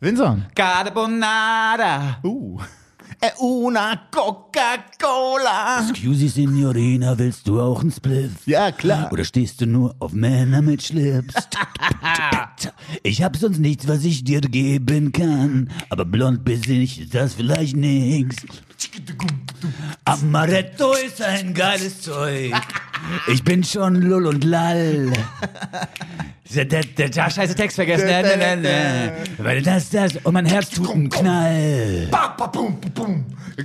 Vinson. Carbonara. Uh. E una Coca-Cola. Excuse, Signorina, willst du auch ein Spliff? Ja, klar. Oder stehst du nur auf Männer mit Schlips? Ich hab sonst nichts, was ich dir geben kann. Aber blond bis ich, ist das vielleicht nix. Amaretto ist ein geiles Zeug. Ich bin schon lull und lall. Der, der, der, der scheiße Text vergessen. Ne, ne, ne, ne. Weil das, das, und mein Herz tut einen Knall.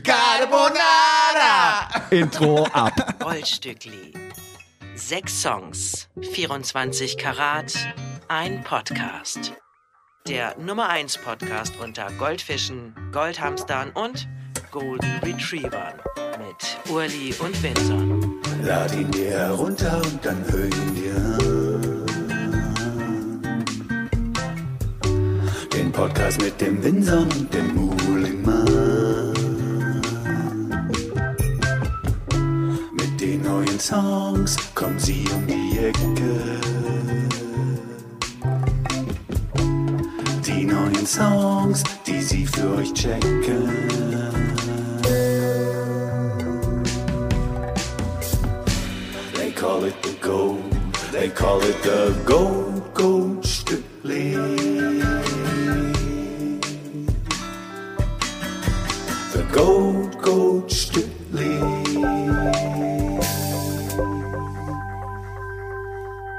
Carbonara. Intro ab. Goldstückli. Sechs Songs, 24 Karat, ein Podcast. Der Nummer 1 Podcast unter Goldfischen, Goldhamstern und Golden Retrievern mit Urli und Vinson. Lad ihn dir herunter und dann hör ihn dir an. Den Podcast mit dem Winson und dem Muhlingmann. Mit den neuen Songs kommen sie um die Ecke. Die neuen Songs, die sie für euch checken. Call it the gold. They call it the gold, gold Stückli. The gold, gold Stückli.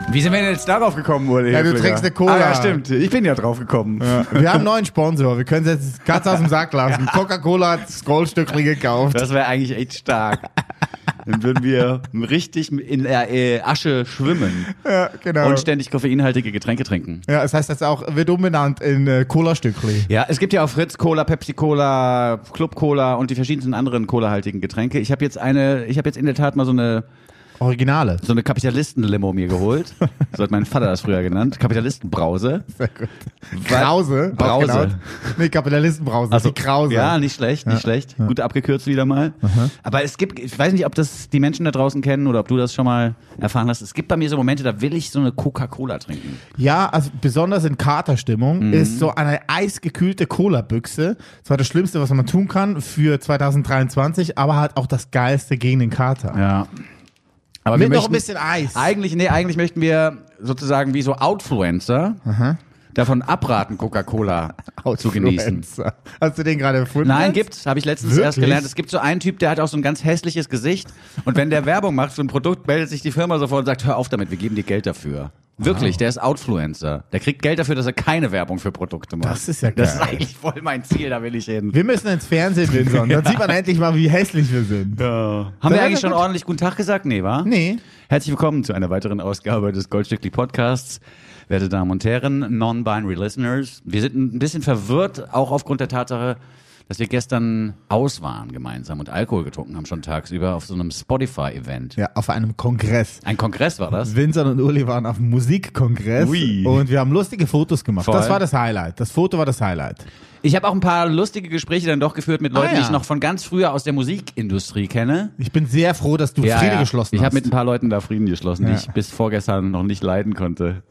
Wie sind wir denn jetzt darauf gekommen, Uli? Ja, du trinkst eine Cola. Ah, ja, stimmt. Ich bin ja drauf gekommen. Ja. Wir haben einen neuen Sponsor. Wir können es jetzt Katz aus dem Sack lassen. Coca-Cola hat das Goldstückli gekauft. Das wäre eigentlich echt stark. Dann würden wir richtig in der äh, Asche schwimmen Ja, genau. und ständig koffeinhaltige Getränke trinken. ja, das heißt, das auch wird umbenannt in äh, Cola-Stückli. Ja, es gibt ja auch Fritz Cola, Pepsi Cola, Club Cola und die verschiedensten anderen Cola-haltigen Getränke. Ich habe jetzt eine, ich habe jetzt in der Tat mal so eine Originale. so eine Kapitalisten-Limo mir geholt. So hat mein Vater das früher genannt. Kapitalistenbrause. Sehr gut. Krause. Brause. genannt. Nee, Kapitalistenbrause. Also, die Krause. Ja, nicht schlecht, nicht schlecht. Gut abgekürzt wieder mal. Aber es gibt, ich weiß nicht, ob das die Menschen da draußen kennen oder ob du das schon mal erfahren hast. Es gibt bei mir so Momente, da will ich so eine Coca-Cola trinken. Ja, also besonders in Katerstimmung Mhm. ist so eine eisgekühlte Cola-Büchse zwar das Schlimmste, was man tun kann für 2023, aber halt auch das Geilste gegen den Kater. Ja. Aber Mit wir noch ein bisschen Eis. eigentlich, nee, eigentlich möchten wir sozusagen wie so Outfluencer davon abraten, Coca-Cola zu genießen. Hast du den gerade erfunden? Nein, gibt's, habe ich letztens Wirklich? erst gelernt. Es gibt so einen Typ, der hat auch so ein ganz hässliches Gesicht und wenn der Werbung macht für ein Produkt, meldet sich die Firma sofort und sagt, hör auf damit, wir geben dir Geld dafür. Wirklich, der ist Outfluencer. Der kriegt Geld dafür, dass er keine Werbung für Produkte macht. Das ist ja Das ist geil. eigentlich voll mein Ziel, da will ich hin. Wir müssen ins Fernsehen, Vinson. Dann sieht man endlich mal, wie hässlich wir sind. Haben wir Ja, eigentlich ja, schon gut. ordentlich guten Tag gesagt? Nee, wa? Nee. Herzlich willkommen zu einer weiteren Ausgabe des Goldstückli Podcasts. Werte Damen und Herren, non-binary listeners. Wir sind ein bisschen verwirrt, auch aufgrund der Tatsache, dass wir gestern aus waren gemeinsam und Alkohol getrunken haben schon tagsüber auf so einem Spotify-Event. Ja, auf einem Kongress. Ein Kongress war das. Vincent und Uli waren auf einem Musikkongress Ui. und wir haben lustige Fotos gemacht. Voll. Das war das Highlight. Das Foto war das Highlight. Ich habe auch ein paar lustige Gespräche dann doch geführt mit Leuten, Ah, ja. die ich noch von ganz früher aus der Musikindustrie kenne. Ich bin sehr froh, dass du Friede geschlossen Ich hast. habe mit ein paar Leuten da Frieden geschlossen, die Ja. ich bis vorgestern noch nicht leiden konnte.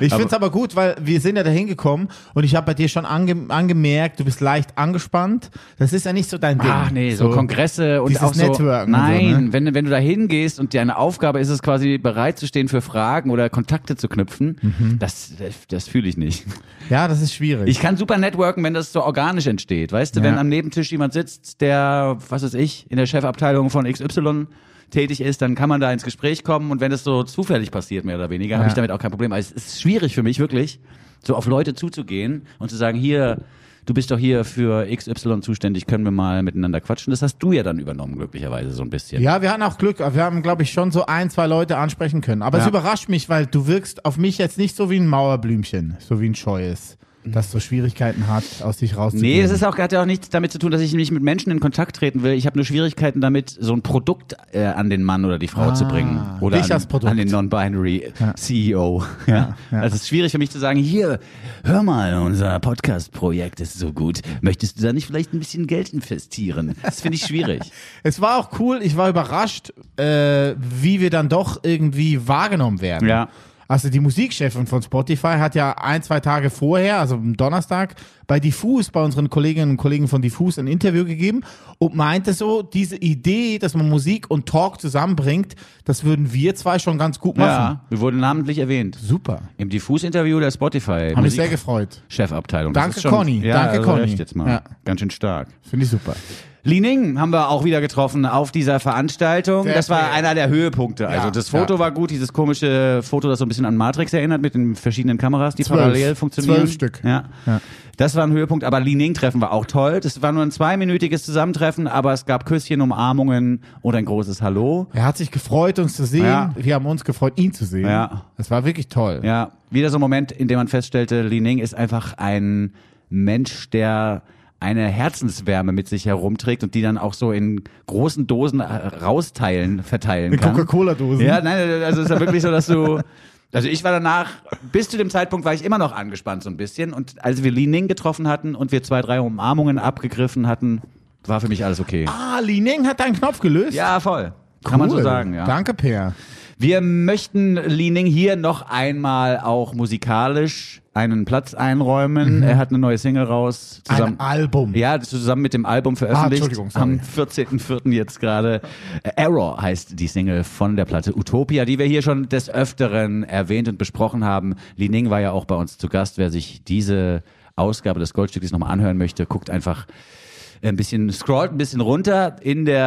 Ich finde es aber gut, weil wir sind ja da hingekommen und ich habe bei dir schon ange angemerkt, du bist leicht angespannt. Das ist ja nicht so dein Ding. Ach nee, so, Kongresse und auch so. Networken Nein, so, ne? wenn, wenn du da hingehst und deine Aufgabe ist es quasi bereit zu stehen für Fragen oder Kontakte zu knüpfen, Mhm. das, das, das fühle ich nicht. Ja, das ist schwierig. Ich kann super networken, wenn das so organisch entsteht. Weißt du, Ja. wenn am Nebentisch jemand sitzt, der, was weiß ich, in der Chefabteilung von XY tätig ist, dann kann man da ins Gespräch kommen und wenn das so zufällig passiert, mehr oder weniger, habe Ja. ich damit auch kein Problem. Aber es ist schwierig für mich wirklich, so auf Leute zuzugehen und zu sagen, hier, du bist doch hier für XY zuständig, können wir mal miteinander quatschen. Das hast du ja dann übernommen, glücklicherweise so ein bisschen. ja, wir hatten auch Glück. Wir haben, glaube ich, schon so ein, zwei Leute ansprechen können. Aber es Ja. überrascht mich, weil du wirkst auf mich jetzt nicht so wie ein Mauerblümchen, so wie ein Scheues, das so Schwierigkeiten hat, aus sich rauszugehen. Nee, das ist auch, hat ja auch nichts damit zu tun, dass ich nicht mit Menschen in Kontakt treten will. Ich habe nur Schwierigkeiten damit, so ein Produkt äh, an den Mann oder die Frau zu bringen. Oder Ah, an, an den Non-Binary CEO. Ja. Also es ist schwierig für mich zu sagen, hier, hör mal, unser Podcast-Projekt ist so gut. Möchtest du da nicht vielleicht ein bisschen Geld investieren? Das finde ich schwierig. Es war auch cool, ich war überrascht, äh, wie wir dann doch irgendwie wahrgenommen werden. Ja. Also die Musikchefin von Spotify hat ja ein, zwei Tage vorher, also am Donnerstag, bei Diffus, bei unseren Kolleginnen und Kollegen von Diffus ein Interview gegeben und meinte so, diese Idee, dass man Musik und Talk zusammenbringt, das würden wir zwei schon ganz gut machen. Ja, wir wurden namentlich erwähnt. Super. Im Diffus-Interview der Spotify. Haben mich sehr gefreut. Chefabteilung. Danke, Conny. Ja, Danke, also Conny. jetzt mal. Ja. Ganz schön stark. Finde ich super. Li Ning haben wir auch wieder getroffen auf dieser Veranstaltung. Sehr das war einer der Höhepunkte. Also das Foto ja. war gut, dieses komische Foto, das so ein bisschen an Matrix erinnert mit den verschiedenen Kameras, die Zwölf. parallel funktionieren. Zwölf Stück. Ja. Ja. Das war ein Höhepunkt, aber Li Ning Treffen war auch toll. Das war nur ein zweiminütiges Zusammentreffen, aber es gab Küsschen, Umarmungen und ein großes Hallo. Er hat sich gefreut, uns zu sehen. Ja. Wir haben uns gefreut, ihn zu sehen. Ja. Das war wirklich toll. Ja, wieder so ein Moment, in dem man feststellte, Li Ning ist einfach ein Mensch, der eine Herzenswärme mit sich herumträgt und die dann auch so in großen Dosen äh, rausteilen, verteilen Mit kann. Coca-Cola-Dosen. Ja, nein, also es ist ja wirklich so, dass du also ich war danach, bis zu dem Zeitpunkt war ich immer noch angespannt so ein bisschen und als wir Li Ning getroffen hatten und wir zwei, drei Umarmungen abgegriffen hatten, war für mich alles okay. Ah, Li Ning hat deinen Knopf gelöst. Ja, voll. Kann man so Cool. sagen, ja. Danke, Per. Wir möchten Li Ning hier noch einmal auch musikalisch einen Platz einräumen. Er hat eine neue Single raus. Zusammen, Mhm. Ein Album. Ja, zusammen mit dem Album veröffentlicht. Ah, Entschuldigung, am 14.04. jetzt gerade. Äh, Error heißt die Single von der Platte Utopia, die wir hier schon des Öfteren erwähnt und besprochen haben. Li Ning war ja auch bei uns zu Gast. Wer sich diese Ausgabe des Goldstücks nochmal anhören möchte, guckt einfach ein bisschen, scrollt ein bisschen runter in der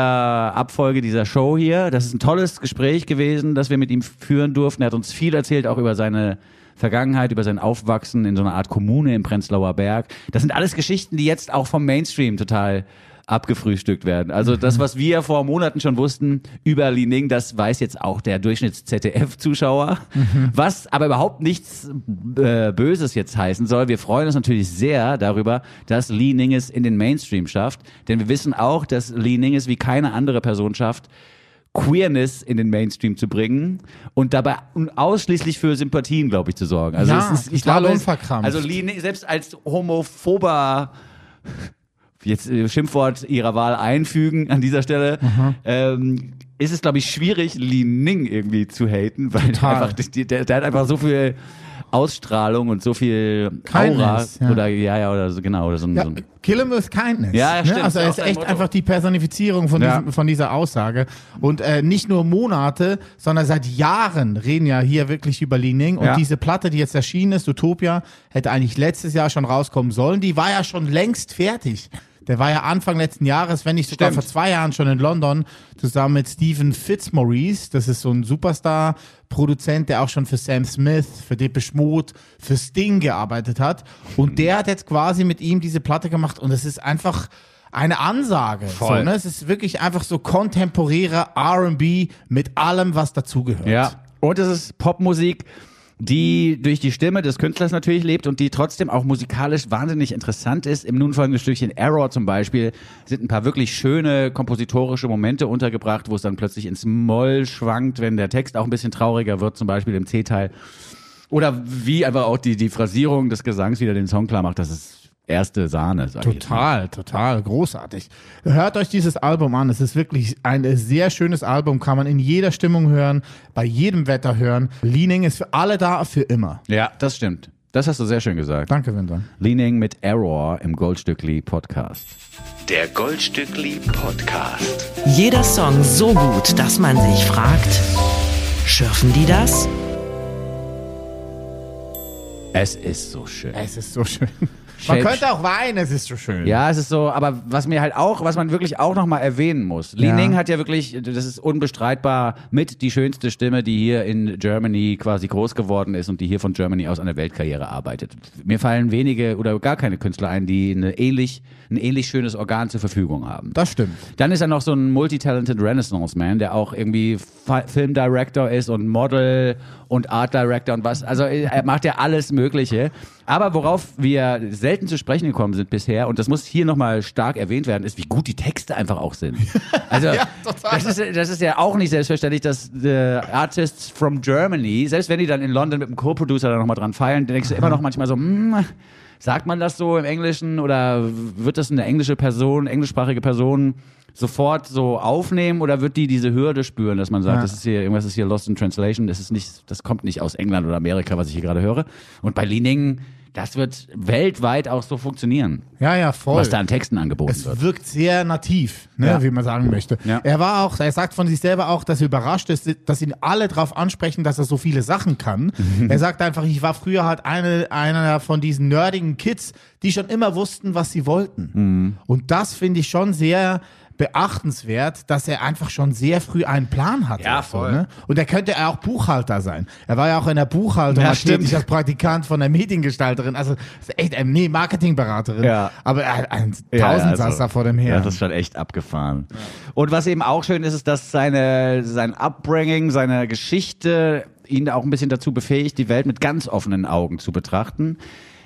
Abfolge dieser Show hier. Das ist ein tolles Gespräch gewesen, das wir mit ihm führen durften. Er hat uns viel erzählt, auch über seine Vergangenheit, über sein Aufwachsen in so einer Art Kommune im Prenzlauer Berg. Das sind alles Geschichten, die jetzt auch vom Mainstream total abgefrühstückt werden. Also das, was wir vor Monaten schon wussten über Li Ning, das weiß jetzt auch der Durchschnitts-ZDF-Zuschauer. Was aber überhaupt nichts äh, Böses jetzt heißen soll. Wir freuen uns natürlich sehr darüber, dass Li Ning es in den Mainstream schafft. Denn wir wissen auch, dass Li Ning es wie keine andere Person schafft, Queerness in den Mainstream zu bringen und dabei ausschließlich für Sympathien, glaube ich, zu sorgen. Also Ja, es ist, ich glaube, unverkrampft. also Ning, selbst als homophober jetzt äh, Schimpfwort ihrer Wahl einfügen an dieser Stelle, ähm, ist es, glaube ich, schwierig, Li Ning irgendwie zu haten, weil einfach, der, der hat einfach so viel Ausstrahlung und so viel Kindness, Aura ja. oder ja, ja, oder so genau. Oder so, ein- Ja, so ein, kill him with kindness. Ja, ja, stimmt. Ne? Also er ist echt Motto. einfach die Personifizierung von, Ja. diesem, von dieser Aussage. Und äh, nicht nur Monate, sondern seit Jahren reden ja hier wirklich über Li Ning. Und diese Platte, die jetzt erschienen ist, Utopia, hätte eigentlich letztes Jahr schon rauskommen sollen. Die war ja schon längst fertig. Der war ja Anfang letzten Jahres, wenn nicht sogar Stimmt. vor zwei Jahren schon in London, zusammen mit Stephen Fitzmaurice. Das ist so ein Superstar-Produzent, der auch schon für Sam Smith, für Depeche Mode, für Sting gearbeitet hat. Und der hat jetzt quasi mit ihm diese Platte gemacht und es ist einfach eine Ansage. Voll. So, ne? Es ist wirklich einfach so kontemporärer R&B mit allem, was dazugehört. Ja. Und es ist Popmusik, die durch die Stimme des Künstlers natürlich lebt und die trotzdem auch musikalisch wahnsinnig interessant ist. Im nun folgenden Stückchen Error zum Beispiel sind ein paar wirklich schöne kompositorische Momente untergebracht, wo es dann plötzlich ins Moll schwankt, wenn der Text auch ein bisschen trauriger wird, zum Beispiel im C-Teil. Oder wie einfach auch die, die Phrasierung des Gesangs wieder den Song klar macht, das ist erste Sahne, sag ich jetzt mal. Total, total großartig. Hört euch dieses Album an. Es ist wirklich ein sehr schönes Album, kann man in jeder Stimmung hören, bei jedem Wetter hören. Leaning ist für alle da, für immer. Ja, das stimmt. Das hast du sehr schön gesagt. Danke, Winter. Leaning mit Error im Goldstückli Podcast. Der Goldstückli Podcast. Jeder Song so gut, dass man sich fragt, schürfen die das? Es ist so schön. Es ist so schön. Man könnte auch weinen, es ist so schön. Ja, es ist so, aber was mir halt auch, was man wirklich auch nochmal erwähnen muss. Li. Ning hat ja wirklich, das ist unbestreitbar, mit die schönste Stimme, die hier in Germany quasi groß geworden ist und die hier von Germany aus eine Weltkarriere arbeitet. Mir fallen wenige oder gar keine Künstler ein, die eine ähnlich, ein ähnlich schönes Organ zur Verfügung haben. Das stimmt. Dann ist er noch so ein multitalented Renaissance-Man, der auch irgendwie Fi- Filmdirector ist und Model und Art Director und was. Also er macht ja alles Mögliche. Aber worauf wir selten zu sprechen gekommen sind bisher, und das muss hier nochmal stark erwähnt werden, ist, wie gut die Texte einfach auch sind. Also das, ist, das ist ja auch nicht selbstverständlich, dass the Artists from Germany, selbst wenn die dann in London mit dem Co-Producer da nochmal dran feilen, dann denkst du immer noch manchmal so, mm, Sagt man das so im Englischen oder wird das eine englische Person, englischsprachige Person sofort so aufnehmen oder wird die diese Hürde spüren, dass man sagt, Ja. das ist hier irgendwas ist hier lost in translation, das ist nicht, das kommt nicht aus England oder Amerika, was ich hier gerade höre. Und bei Lining, das wird weltweit auch so funktionieren, Ja, ja, voll. was da an Texten angeboten Es wird. wirkt sehr nativ, ne, Ja. wie man sagen möchte. Ja. Er war auch, er sagt von sich selber auch, dass er überrascht ist, dass ihn alle darauf ansprechen, dass er so viele Sachen kann. Mhm. Er sagt einfach, ich war früher halt eine, einer von diesen nerdigen Kids, die schon immer wussten, was sie wollten. Mhm. Und das finde ich schon sehr beachtenswert, dass er einfach schon sehr früh einen Plan hatte. Ja, So, voll. ne? Und er könnte auch Buchhalter sein. Er war ja auch in der Buchhaltung Ja, tätig als Praktikant von der Mediengestalterin. Also echt, ähm, nee, Marketingberaterin. Ja. Aber er hat ein Ja, Tausendsasser also, vor dem her. Ja, das ist schon echt abgefahren. Und was eben auch schön ist, ist, dass seine, sein Upbringing, seine Geschichte ihn auch ein bisschen dazu befähigt, die Welt mit ganz offenen Augen zu betrachten.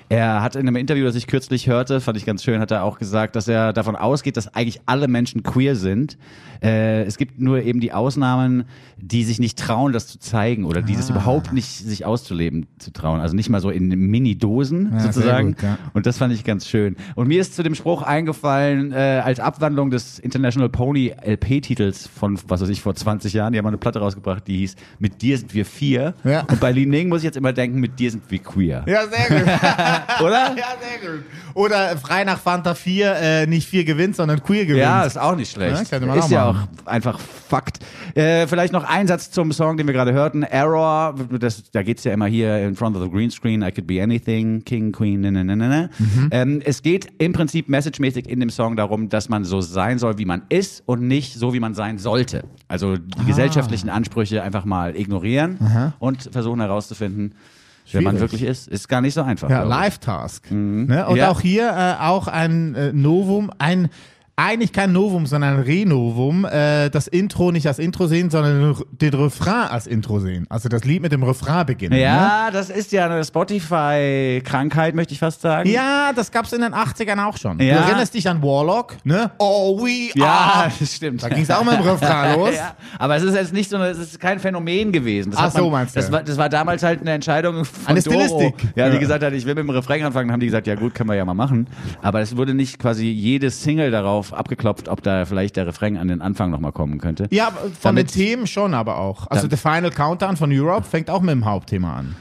Er hat in einem Interview, das ich kürzlich hörte, fand ich ganz schön, hat er auch gesagt, dass er davon ausgeht, dass eigentlich alle Menschen queer sind. Äh, es gibt nur eben die Ausnahmen, die sich nicht trauen, das zu zeigen oder die das überhaupt nicht sich auszuleben zu trauen. Also nicht mal so in Mini-Dosen Ja, sozusagen. gut, ja. Und das fand ich ganz schön. Und mir ist zu dem Spruch eingefallen, äh, als Abwandlung des International Pony LP-Titels von, was weiß ich, vor 20 Jahren, die haben eine Platte rausgebracht, die hieß Mit dir sind wir vier. Ja. Und bei Li Ning muss ich jetzt immer denken, mit dir sind wir queer. Ja, sehr gut. Oder? ja, sehr gut. Oder frei nach Fanta 4, äh, nicht 4 gewinnt, sondern queer gewinnt. Ja, ist auch nicht schlecht. Ja, ist auch ja auch einfach Fakt. Äh, vielleicht noch ein Satz zum Song, den wir gerade hörten. Error, das, da geht's ja immer hier in front of the green screen, I could be anything, King, Queen, ne, ne, ne, ne, ne. Mhm. Ähm, es geht im Prinzip messagemäßig in dem Song darum, dass man so sein soll, wie man ist und nicht so, wie man sein sollte. Also die Ah. gesellschaftlichen Ansprüche einfach mal ignorieren und versuchen herauszufinden, wer man wirklich ist. Ist gar nicht so einfach. Ja. Live-Task. Ne? Und Ja. auch hier äh, auch ein äh, Novum, ein eigentlich kein Novum, sondern ein Renovum, äh, das Intro nicht als Intro sehen, sondern den Refrain als Intro sehen. Also das Lied mit dem Refrain beginnen. Ne? Ja, das ist ja eine Spotify-Krankheit, möchte ich fast sagen. Ja, das gab's in den 80ern auch schon. Ja. Du erinnerst dich an Warlock, ne? Oh, we Ja, are. das stimmt. Da ging's auch mit dem Refrain los. Ja, aber es ist jetzt nicht so, eine, es ist kein Phänomen gewesen. Das Ach so, meinst du? Das war, das war damals halt eine Entscheidung von Eine Doro, Stilistik. Ja, die Ja. gesagt hat, ich will mit dem Refrain anfangen. Dann haben die gesagt, ja gut, können wir ja mal machen. Aber es wurde nicht quasi jede Single darauf abgeklopft, ob da vielleicht der Refrain an den Anfang nochmal kommen könnte. Ja, von Damit- den Themen schon aber auch. Also The Final Countdown von Europe fängt auch mit dem Hauptthema an.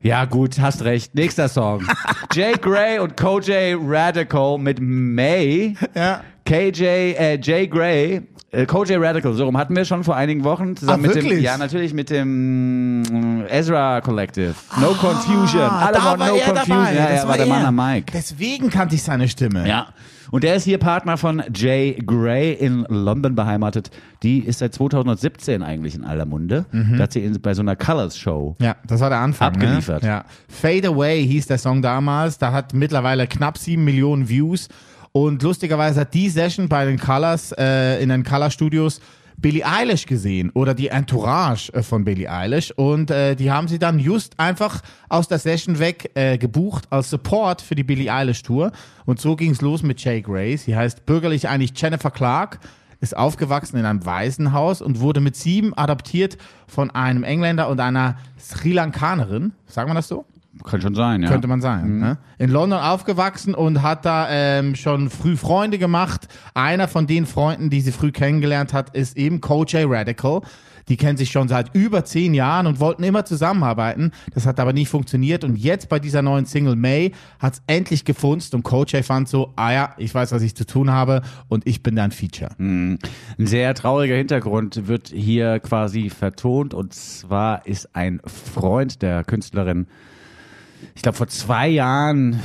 Ja, gut, hast recht. Nächster Song. Jay Gray und KJ Radical mit May. Ja. KJ, äh, Jay Gray, äh, KJ Radical, so rum hatten wir schon vor einigen Wochen zusammen Ah, mit dem, wirklich? ja natürlich mit dem mm, Ezra Collective. No Confusion. Alle Ah, waren war No er Confusion. dabei. Ja, Das ja, war der Mann am Mike. Deswegen kannte ich seine Stimme. Ja. Und der ist hier Partner von Jay Gray in London beheimatet. Die ist seit 2017 eigentlich in aller Munde. Da hat sie in, bei so einer Colors Show. Ja, das war der Anfang. Abgeliefert. Ne? Ja. Fade Away hieß der Song damals. Da hat mittlerweile knapp sieben Millionen Views. Und lustigerweise hat die Session bei den Colors, äh, in den Color Studios, Billie Eilish gesehen oder die Entourage äh, von Billie Eilish und äh, die haben sie dann just einfach aus der Session weg äh, gebucht als Support für die Billie Eilish Tour und so ging's los mit Jay Gray. Sie heißt bürgerlich eigentlich Jennifer Clark, ist aufgewachsen in einem Waisenhaus und wurde mit sieben adoptiert von einem Engländer und einer Sri Lankanerin. Sagen wir das so? Kann schon sein, ja. Könnte man sagen. Ne? In London aufgewachsen und hat da ähm, schon früh Freunde gemacht. Einer von den Freunden, die sie früh kennengelernt hat, ist eben J Radical. Die kennen sich schon seit über zehn Jahren und wollten immer zusammenarbeiten. Das hat aber nicht funktioniert. Und jetzt bei dieser neuen Single May hat es endlich gefunzt und J fand so, ah ja, ich weiß, was ich zu tun habe und ich bin dein Feature. Ein sehr trauriger Hintergrund wird hier quasi vertont und zwar ist ein Freund der Künstlerin, ich glaube vor zwei Jahren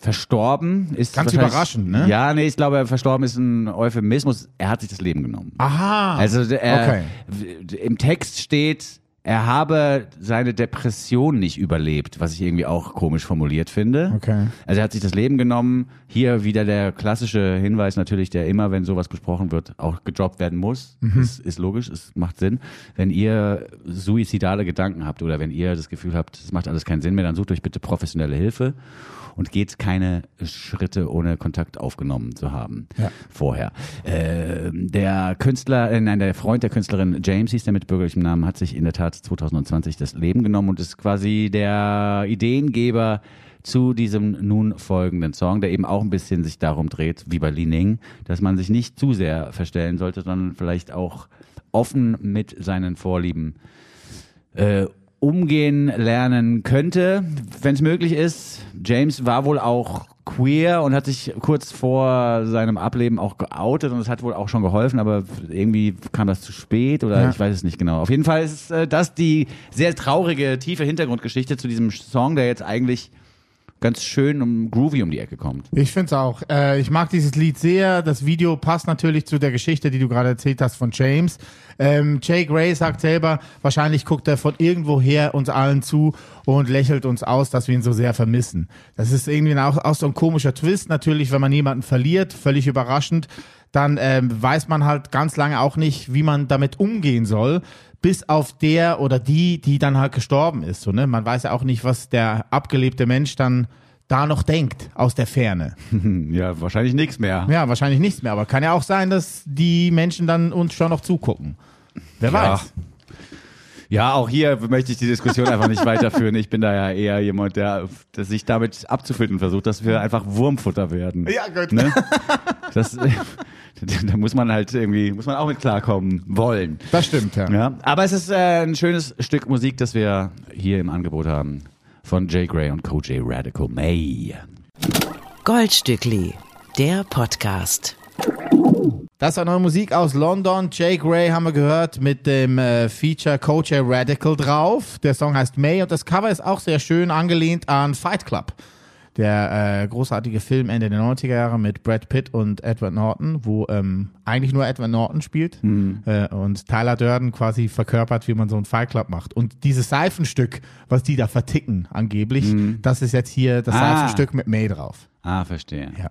verstorben. Ist Ganz überraschend, ne? Ja, nee, ich glaube, verstorben ist ein Euphemismus. Er hat sich das Leben genommen. Aha. Also er, okay. im Text steht, er habe seine Depression nicht überlebt, was ich irgendwie auch komisch formuliert finde. Okay. Also er hat sich das Leben genommen. Hier wieder der klassische Hinweis natürlich, der immer, wenn sowas besprochen wird, auch gedroppt werden muss. Das ist logisch, es macht Sinn. Wenn ihr suizidale Gedanken habt oder wenn ihr das Gefühl habt, es macht alles keinen Sinn mehr, dann sucht euch bitte professionelle Hilfe und geht keine Schritte ohne Kontakt aufgenommen zu haben Ja. vorher. Äh, der Künstler, äh, nein, der Freund der Künstlerin James hieß der mit bürgerlichem Namen, hat sich in der Tat 2020 das Leben genommen und ist quasi der Ideengeber zu diesem nun folgenden Song, der eben auch ein bisschen sich darum dreht, wie bei Li Ning, dass man sich nicht zu sehr verstellen sollte, sondern vielleicht auch offen mit seinen Vorlieben äh, umgehen lernen könnte, wenn es möglich ist. James war wohl auch queer und hat sich kurz vor seinem Ableben auch geoutet und es hat wohl auch schon geholfen, aber irgendwie kam das zu spät oder Ja. ich weiß es nicht genau. Auf jeden Fall ist äh, das die sehr traurige, tiefe Hintergrundgeschichte zu diesem Song, der jetzt eigentlich ganz schön um groovy um die Ecke kommt. Ich finde es auch. Äh, ich mag dieses Lied sehr. Das Video passt natürlich zu der Geschichte, die du gerade erzählt hast von James. Ähm, Jay Gray sagt selber, wahrscheinlich guckt er von irgendwoher uns allen zu und lächelt uns aus, dass wir ihn so sehr vermissen. Das ist irgendwie auch, auch so ein komischer Twist. Natürlich, wenn man jemanden verliert, völlig überraschend, dann ähm, weiß man halt ganz lange auch nicht, wie man damit umgehen soll. Bis auf der oder die, die dann halt gestorben ist. So, ne? Man weiß ja auch nicht, was der abgelebte Mensch dann da noch denkt aus der Ferne. Ja, wahrscheinlich nichts mehr. Ja, wahrscheinlich nichts mehr, aber kann ja auch sein, dass die Menschen dann uns schon noch zugucken. Wer Ja. weiß. Ja, auch hier möchte ich die Diskussion einfach nicht weiterführen. Ich bin da ja eher jemand, der, der sich damit abzufinden versucht, dass wir einfach Wurmfutter werden. Ja, gut. Ne? Das, da muss man halt irgendwie, muss man auch mit klarkommen wollen. Das stimmt, ja. Ja, aber es ist äh, ein schönes Stück Musik, das wir hier im Angebot haben von Jay Gray und Co. J Radical May. Goldstückli, der Podcast. Das war neue Musik aus London. Jay Gray haben wir gehört mit dem äh, Feature Coach Radical drauf. Der Song heißt May und das Cover ist auch sehr schön angelehnt an Fight Club. Der äh, großartige Film Ende der 90er Jahre mit Brad Pitt und Edward Norton, wo ähm, eigentlich nur Edward Norton spielt äh, und Tyler Durden quasi verkörpert, wie man so ein Fight Club macht. Und dieses Seifenstück, was die da verticken angeblich, das ist jetzt hier das Ah. Seifenstück mit May drauf. Ah, verstehe. Ja.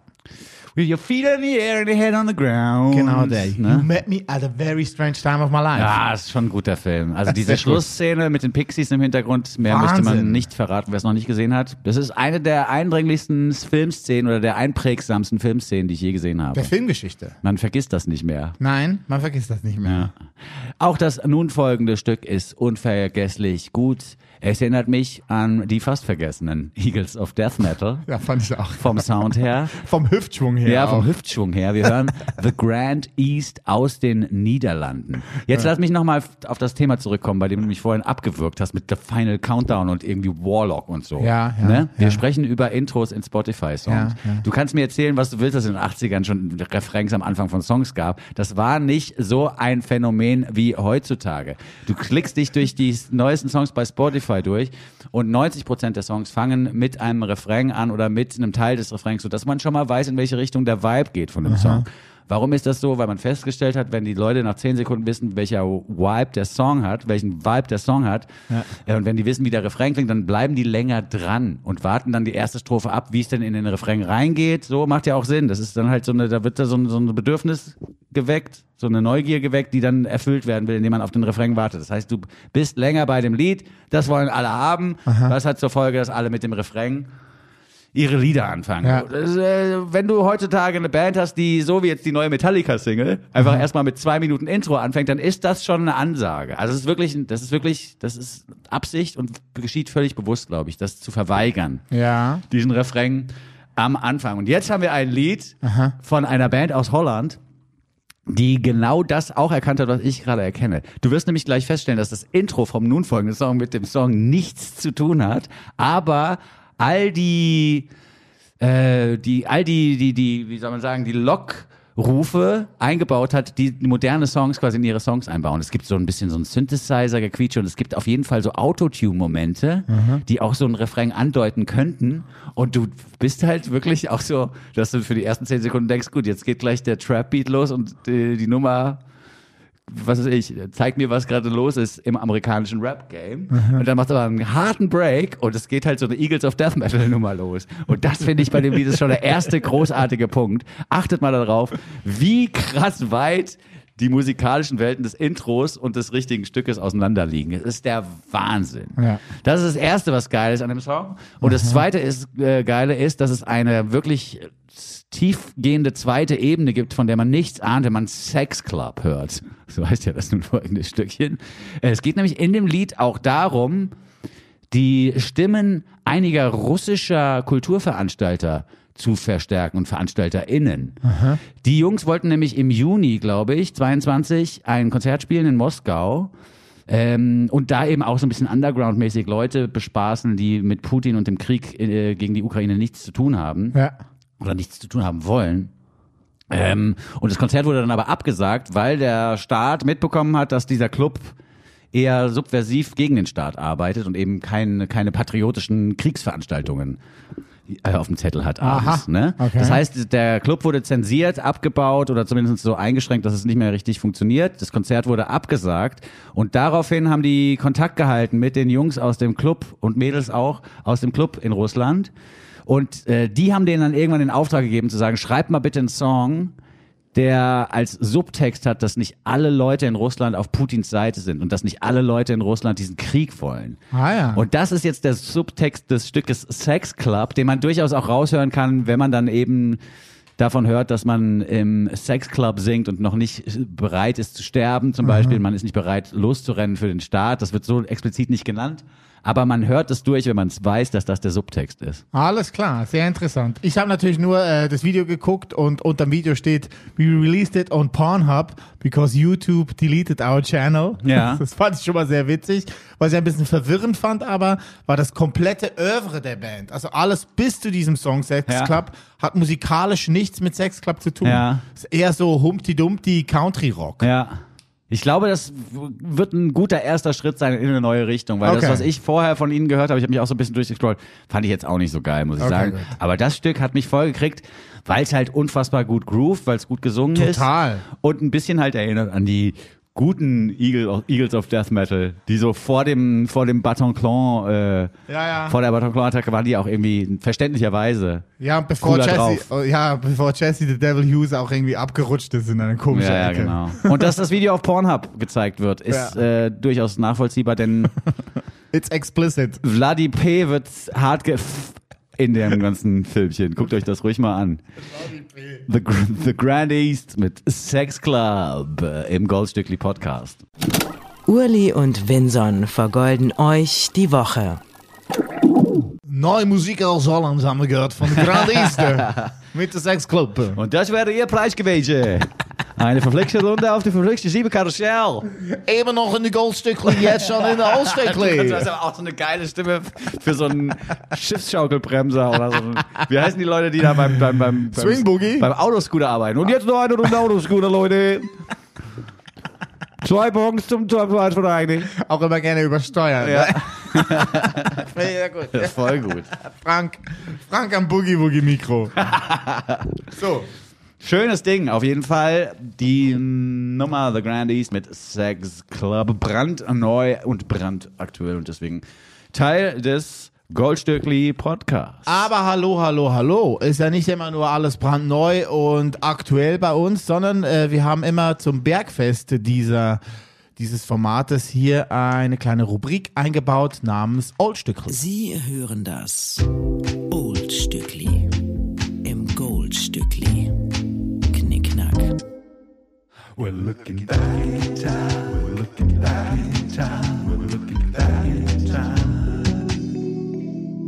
With your feet in the air and your head on the ground. Genau der. You Ne? met me at a very strange time of my life. Ja, ist schon ein guter Film. Also diese. Schlussszene mit den Pixies im Hintergrund, mehr möchte man Wahnsinn. nicht verraten, wer es noch nicht gesehen hat. Das ist eine der eindringlichsten Filmszenen oder der einprägsamsten Filmszenen, die ich je gesehen habe. Der Filmgeschichte. Man vergisst das nicht mehr. Nein, man vergisst das nicht mehr. Auch das nun folgende Stück ist unvergesslich gut. Es erinnert mich an die fast vergessenen Eagles of Death Metal. Ja, fand ich auch. Vom Sound her. Vom Hüftschwung her. Ja, vom auch. Hüftschwung her. Wir hören The Grand East aus den Niederlanden. Jetzt lass mich nochmal auf das Thema zurückkommen, bei dem du mich vorhin abgewürgt hast mit The Final Countdown und irgendwie Warlock und so. Ja, ja, ne? Wir ja. sprechen über Intros in Spotify-Songs. Ja, ja. Du kannst mir erzählen, was du willst, dass es in den 80ern schon Refrains am Anfang von Songs gab. Das war nicht so ein Phänomen wie heutzutage. Du klickst dich durch die neuesten Songs bei Spotify durch und 90 Prozent der Songs fangen mit einem Refrain an oder mit einem Teil des Refrains, sodass man schon mal weiß, in welche Richtung der Vibe geht von dem Song. Warum ist das so? Weil man festgestellt hat, wenn die Leute nach 10 Sekunden wissen, welcher Vibe der Song hat, welchen Vibe der Song hat, ja. und wenn die wissen, wie der Refrain klingt, dann bleiben die länger dran und warten dann die erste Strophe ab, wie es denn in den Refrain reingeht. So macht ja auch Sinn. Das ist dann halt so eine, da wird da so ein, so ein Bedürfnis geweckt, so eine Neugier geweckt, die dann erfüllt werden will, indem man auf den Refrain wartet. Das heißt, du bist länger bei dem Lied, das wollen alle haben. Das hat zur Folge, dass alle mit dem Refrain ihre Lieder anfangen. Ja. Das, äh, wenn du heutzutage eine Band hast, die so wie jetzt die neue Metallica-Single einfach erstmal mit zwei Minuten Intro anfängt, dann ist das schon eine Ansage. Also es ist wirklich, das ist wirklich, das ist Absicht und geschieht völlig bewusst, glaube ich, das zu verweigern Ja. diesen Refrain am Anfang. Und jetzt haben wir ein Lied von einer Band aus Holland, die genau das auch erkannt hat, was ich gerade erkenne. Du wirst nämlich gleich feststellen, dass das Intro vom nun folgenden Song mit dem Song nichts zu tun hat, aber all die, äh, die, all die, die, die, wie soll man sagen, die Lockrufe eingebaut hat, die moderne Songs quasi in ihre Songs einbauen. Es gibt so ein bisschen so ein Synthesizer-Gequietsche und es gibt auf jeden Fall so Autotune-Momente, die auch so ein Refrain andeuten könnten. Und du bist halt wirklich auch so, dass du für die ersten zehn Sekunden denkst, gut, jetzt geht gleich der Trap-Beat los und äh, die Nummer was weiß ich, zeig mir, was gerade los ist im amerikanischen Rap-Game. Und dann macht er aber einen harten Break und es geht halt so eine Eagles of Death Metal-Nummer los. Und das finde ich bei dem Lied ist schon der erste großartige Punkt. Achtet mal darauf, wie krass weit die musikalischen Welten des Intros und des richtigen Stückes auseinanderliegen. Es ist der Wahnsinn. Ja. Das ist das Erste, was geil ist an dem Song. Und das Zweite ist, äh, Geile ist, dass es eine wirklich tiefgehende zweite Ebene gibt, von der man nichts ahnt, wenn man Sex Club hört. So heißt ja das nun folgende Stückchen. Äh, Es geht nämlich in dem Lied auch darum, die Stimmen einiger russischer Kulturveranstalter zu verstärken und VeranstalterInnen. Die Jungs wollten nämlich im Juni, glaube ich, 22 ein Konzert spielen in Moskau. Ähm, und da eben auch so ein bisschen underground-mäßig Leute bespaßen, die mit Putin und dem Krieg äh, gegen die Ukraine nichts zu tun haben Ja. oder nichts zu tun haben wollen. Ähm, und das Konzert wurde dann aber abgesagt, weil der Staat mitbekommen hat, dass dieser Club eher subversiv gegen den Staat arbeitet und eben keine, keine patriotischen Kriegsveranstaltungen auf dem Zettel hat abends. Ne? okay. Das heißt, der Club wurde zensiert, abgebaut oder zumindest so eingeschränkt, dass es nicht mehr richtig funktioniert. Das Konzert wurde abgesagt und daraufhin haben die Kontakt gehalten mit den Jungs aus dem Club und Mädels auch aus dem Club in Russland. Und äh, die haben denen dann irgendwann den Auftrag gegeben zu sagen, schreibt mal bitte einen Song, der als Subtext hat, dass nicht alle Leute in Russland auf Putins Seite sind und dass nicht alle Leute in Russland diesen Krieg wollen. Ah ja. Und das ist jetzt der Subtext des Stückes Sex Club, den man durchaus auch raushören kann, wenn man dann eben davon hört, dass man im Sex Club singt und noch nicht bereit ist zu sterben, zum Beispiel. Man ist nicht bereit, loszurennen für den Staat. Das wird so explizit nicht genannt. Aber man hört es durch, wenn man es weiß, dass das der Subtext ist. Alles klar, sehr interessant. Ich habe natürlich nur äh, das Video geguckt und unter dem Video steht, we released it on Pornhub because YouTube deleted our channel. Ja. Das fand ich schon mal sehr witzig. Was ich ein bisschen verwirrend fand, aber war das komplette Övre der Band. Also alles bis zu diesem Song Sex Ja. Club hat musikalisch nichts mit Sex Club zu tun. Ja. Ist eher so Humpty Dumpty Country Rock. Ja. Ich glaube, das wird ein guter erster Schritt sein in eine neue Richtung, weil Okay. das, was ich vorher von ihnen gehört habe, ich habe mich auch so ein bisschen durchgescrollt, fand ich jetzt auch nicht so geil, muss ich Okay, sagen. gut. Aber das Stück hat mich voll gekriegt, weil es halt unfassbar gut groovt, weil es gut gesungen ist. Total. Und ein bisschen halt erinnert an die guten Eagle, Eagles of Death Metal, die so vor dem, vor dem Bataclan, äh, Ja, ja. vor der Bataclan-Attacke waren die auch irgendwie verständlicherweise. Ja, bevor Jesse, oh, ja, bevor Jesse the Devil Hughes auch irgendwie abgerutscht ist in eine komische Ja, ja, Ecke. genau. Und dass das Video auf Pornhub gezeigt wird, ist äh, durchaus nachvollziehbar, denn It's explicit. Vladi P. wird hart ge in dem ganzen Filmchen. Guckt euch das ruhig mal an. The, The Grand East mit Sex Club äh, im Goldstückli Podcast. Urli und Vinson vergolden euch die Woche. Neue Musik aus Holland haben wir gehört von Grand Easter mit der Sex Club. Und das wäre Ihr Preis gewesen. Eine verflixte Runde auf die verflixte sieben Karussell. Immer noch in de Goldstückli, jetzt schon in der Goldstückli. Du hast aber auch so eine geile Stimme für so einen Schiffsschaukelbremser oder so. Wie heißen die Leute, die da beim, beim, beim, beim Swing Boogie? beim Autoscooter arbeiten? Und jetzt noch eine Runde Autoscooter, Leute. Zwei Punkte zum eigentlich. Auch immer gerne übersteuern. Ja. ne? ja gut. Voll gut. Frank, Frank am Boogie Woogie Mikro. so. Schönes Ding, auf jeden Fall. Die Nummer The Grand East mit Sex Club brandneu und brandaktuell und deswegen Teil des Goldstückli Podcasts. Aber hallo, hallo, hallo. Ist ja nicht immer nur alles brandneu und aktuell bei uns, sondern äh, wir haben immer zum Bergfest dieser, dieses Formates hier eine kleine Rubrik eingebaut namens Oldstückli. Sie hören das Oldstückli im Goldstückli. Knickknack. We're looking back in time. We're looking back in time. We're looking back in time.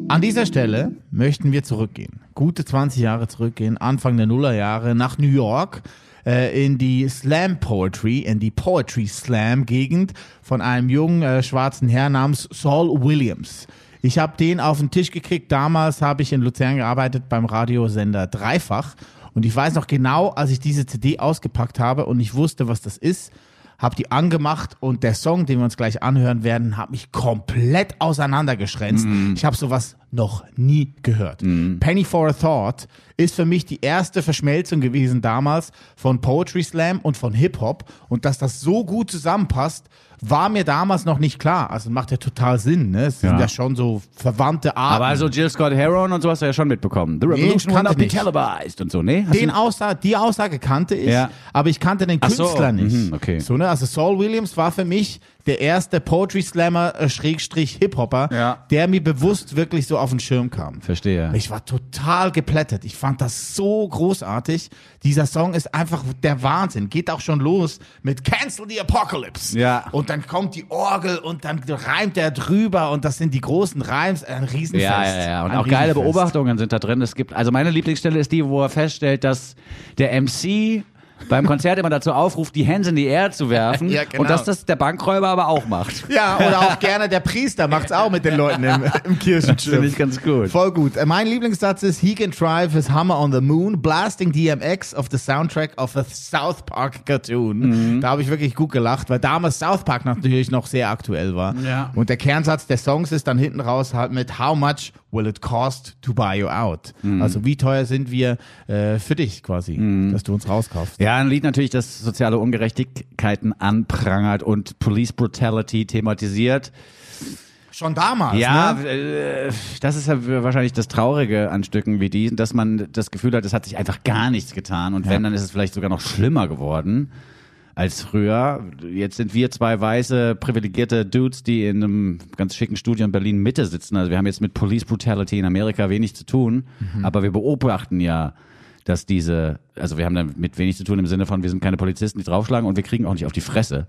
An dieser Stelle möchten wir zurückgehen. Gute 20 Jahre zurückgehen, Anfang der Nullerjahre nach New York äh, in die Slam Poetry, in die Poetry Slam Gegend von einem jungen äh, schwarzen Herr namens Saul Williams. Ich habe den auf den Tisch gekriegt. Damals habe ich in Luzern gearbeitet beim Radiosender Dreifach. Und ich weiß noch genau, als ich diese CD ausgepackt habe und ich wusste, was das ist, habe die angemacht und der Song, den wir uns gleich anhören werden, hat mich komplett auseinandergeschränzt. Ich habe sowas noch nie gehört. Penny for a Thought ist für mich die erste Verschmelzung gewesen damals von Poetry Slam und von Hip Hop und dass das so gut zusammenpasst, war mir damals noch nicht klar. Also macht ja total Sinn, ne? Es sind Ja. ja schon so verwandte Arten. Aber also Jill Scott Heron und so hast du ja schon mitbekommen. The Revolution will kannte not be nicht. televised und so, ne? Den Aussage, die Aussage kannte ich, Ja. aber ich kannte den Ach so, Künstler nicht. mhm, okay. So, ne? Also Saul Williams war für mich der erste Poetry Slammer, äh, Schrägstrich Hip-Hopper, Ja. der mir bewusst wirklich so auf den Schirm kam. Verstehe. Ich war total geplättet. Ich fand das so großartig. Dieser Song ist einfach der Wahnsinn. Geht auch schon los mit Cancel the Apocalypse. Ja. Und dann kommt die Orgel und dann reimt er drüber und das sind die großen Reims. Ein Riesenfest. Ja, ja, ja. Und Ein auch geile Riesenfest. Beobachtungen sind da drin. Es gibt, also meine Lieblingsstelle ist die, wo er feststellt, dass der MC beim Konzert immer dazu aufruft, die Hände in die Erde zu werfen. Ja, genau. Und dass das der Bankräuber aber auch macht. Ja, oder auch gerne der Priester macht's auch mit den Leuten im, im Kirchenschiff. Finde ich ganz gut. Voll gut. Äh, Mein Lieblingssatz ist He can drive his Hammer on the moon, blasting DMX of the soundtrack of a South Park Cartoon. Mhm. Da habe ich wirklich gut gelacht, weil damals South Park natürlich noch sehr aktuell war. Ja. Und der Kernsatz der Songs ist dann hinten raus halt mit How much will it cost to buy you out? Mhm. Also wie teuer sind wir äh, für dich quasi, dass du uns rauskaufst. Ja, ein Lied natürlich, das soziale Ungerechtigkeiten anprangert und Police Brutality thematisiert. Schon damals, Ja, ne? äh, das ist ja wahrscheinlich das Traurige an Stücken wie die, dass man das Gefühl hat, es hat sich einfach gar nichts getan und wenn, dann ist es vielleicht sogar noch schlimmer geworden als früher. Jetzt sind wir zwei weiße, privilegierte Dudes, die in einem ganz schicken Studio in Berlin Mitte sitzen. Also wir haben jetzt mit Police Brutality in Amerika wenig zu tun, aber wir beobachten ja, dass diese, also wir haben damit wenig zu tun im Sinne von, wir sind keine Polizisten, die draufschlagen und wir kriegen auch nicht auf die Fresse.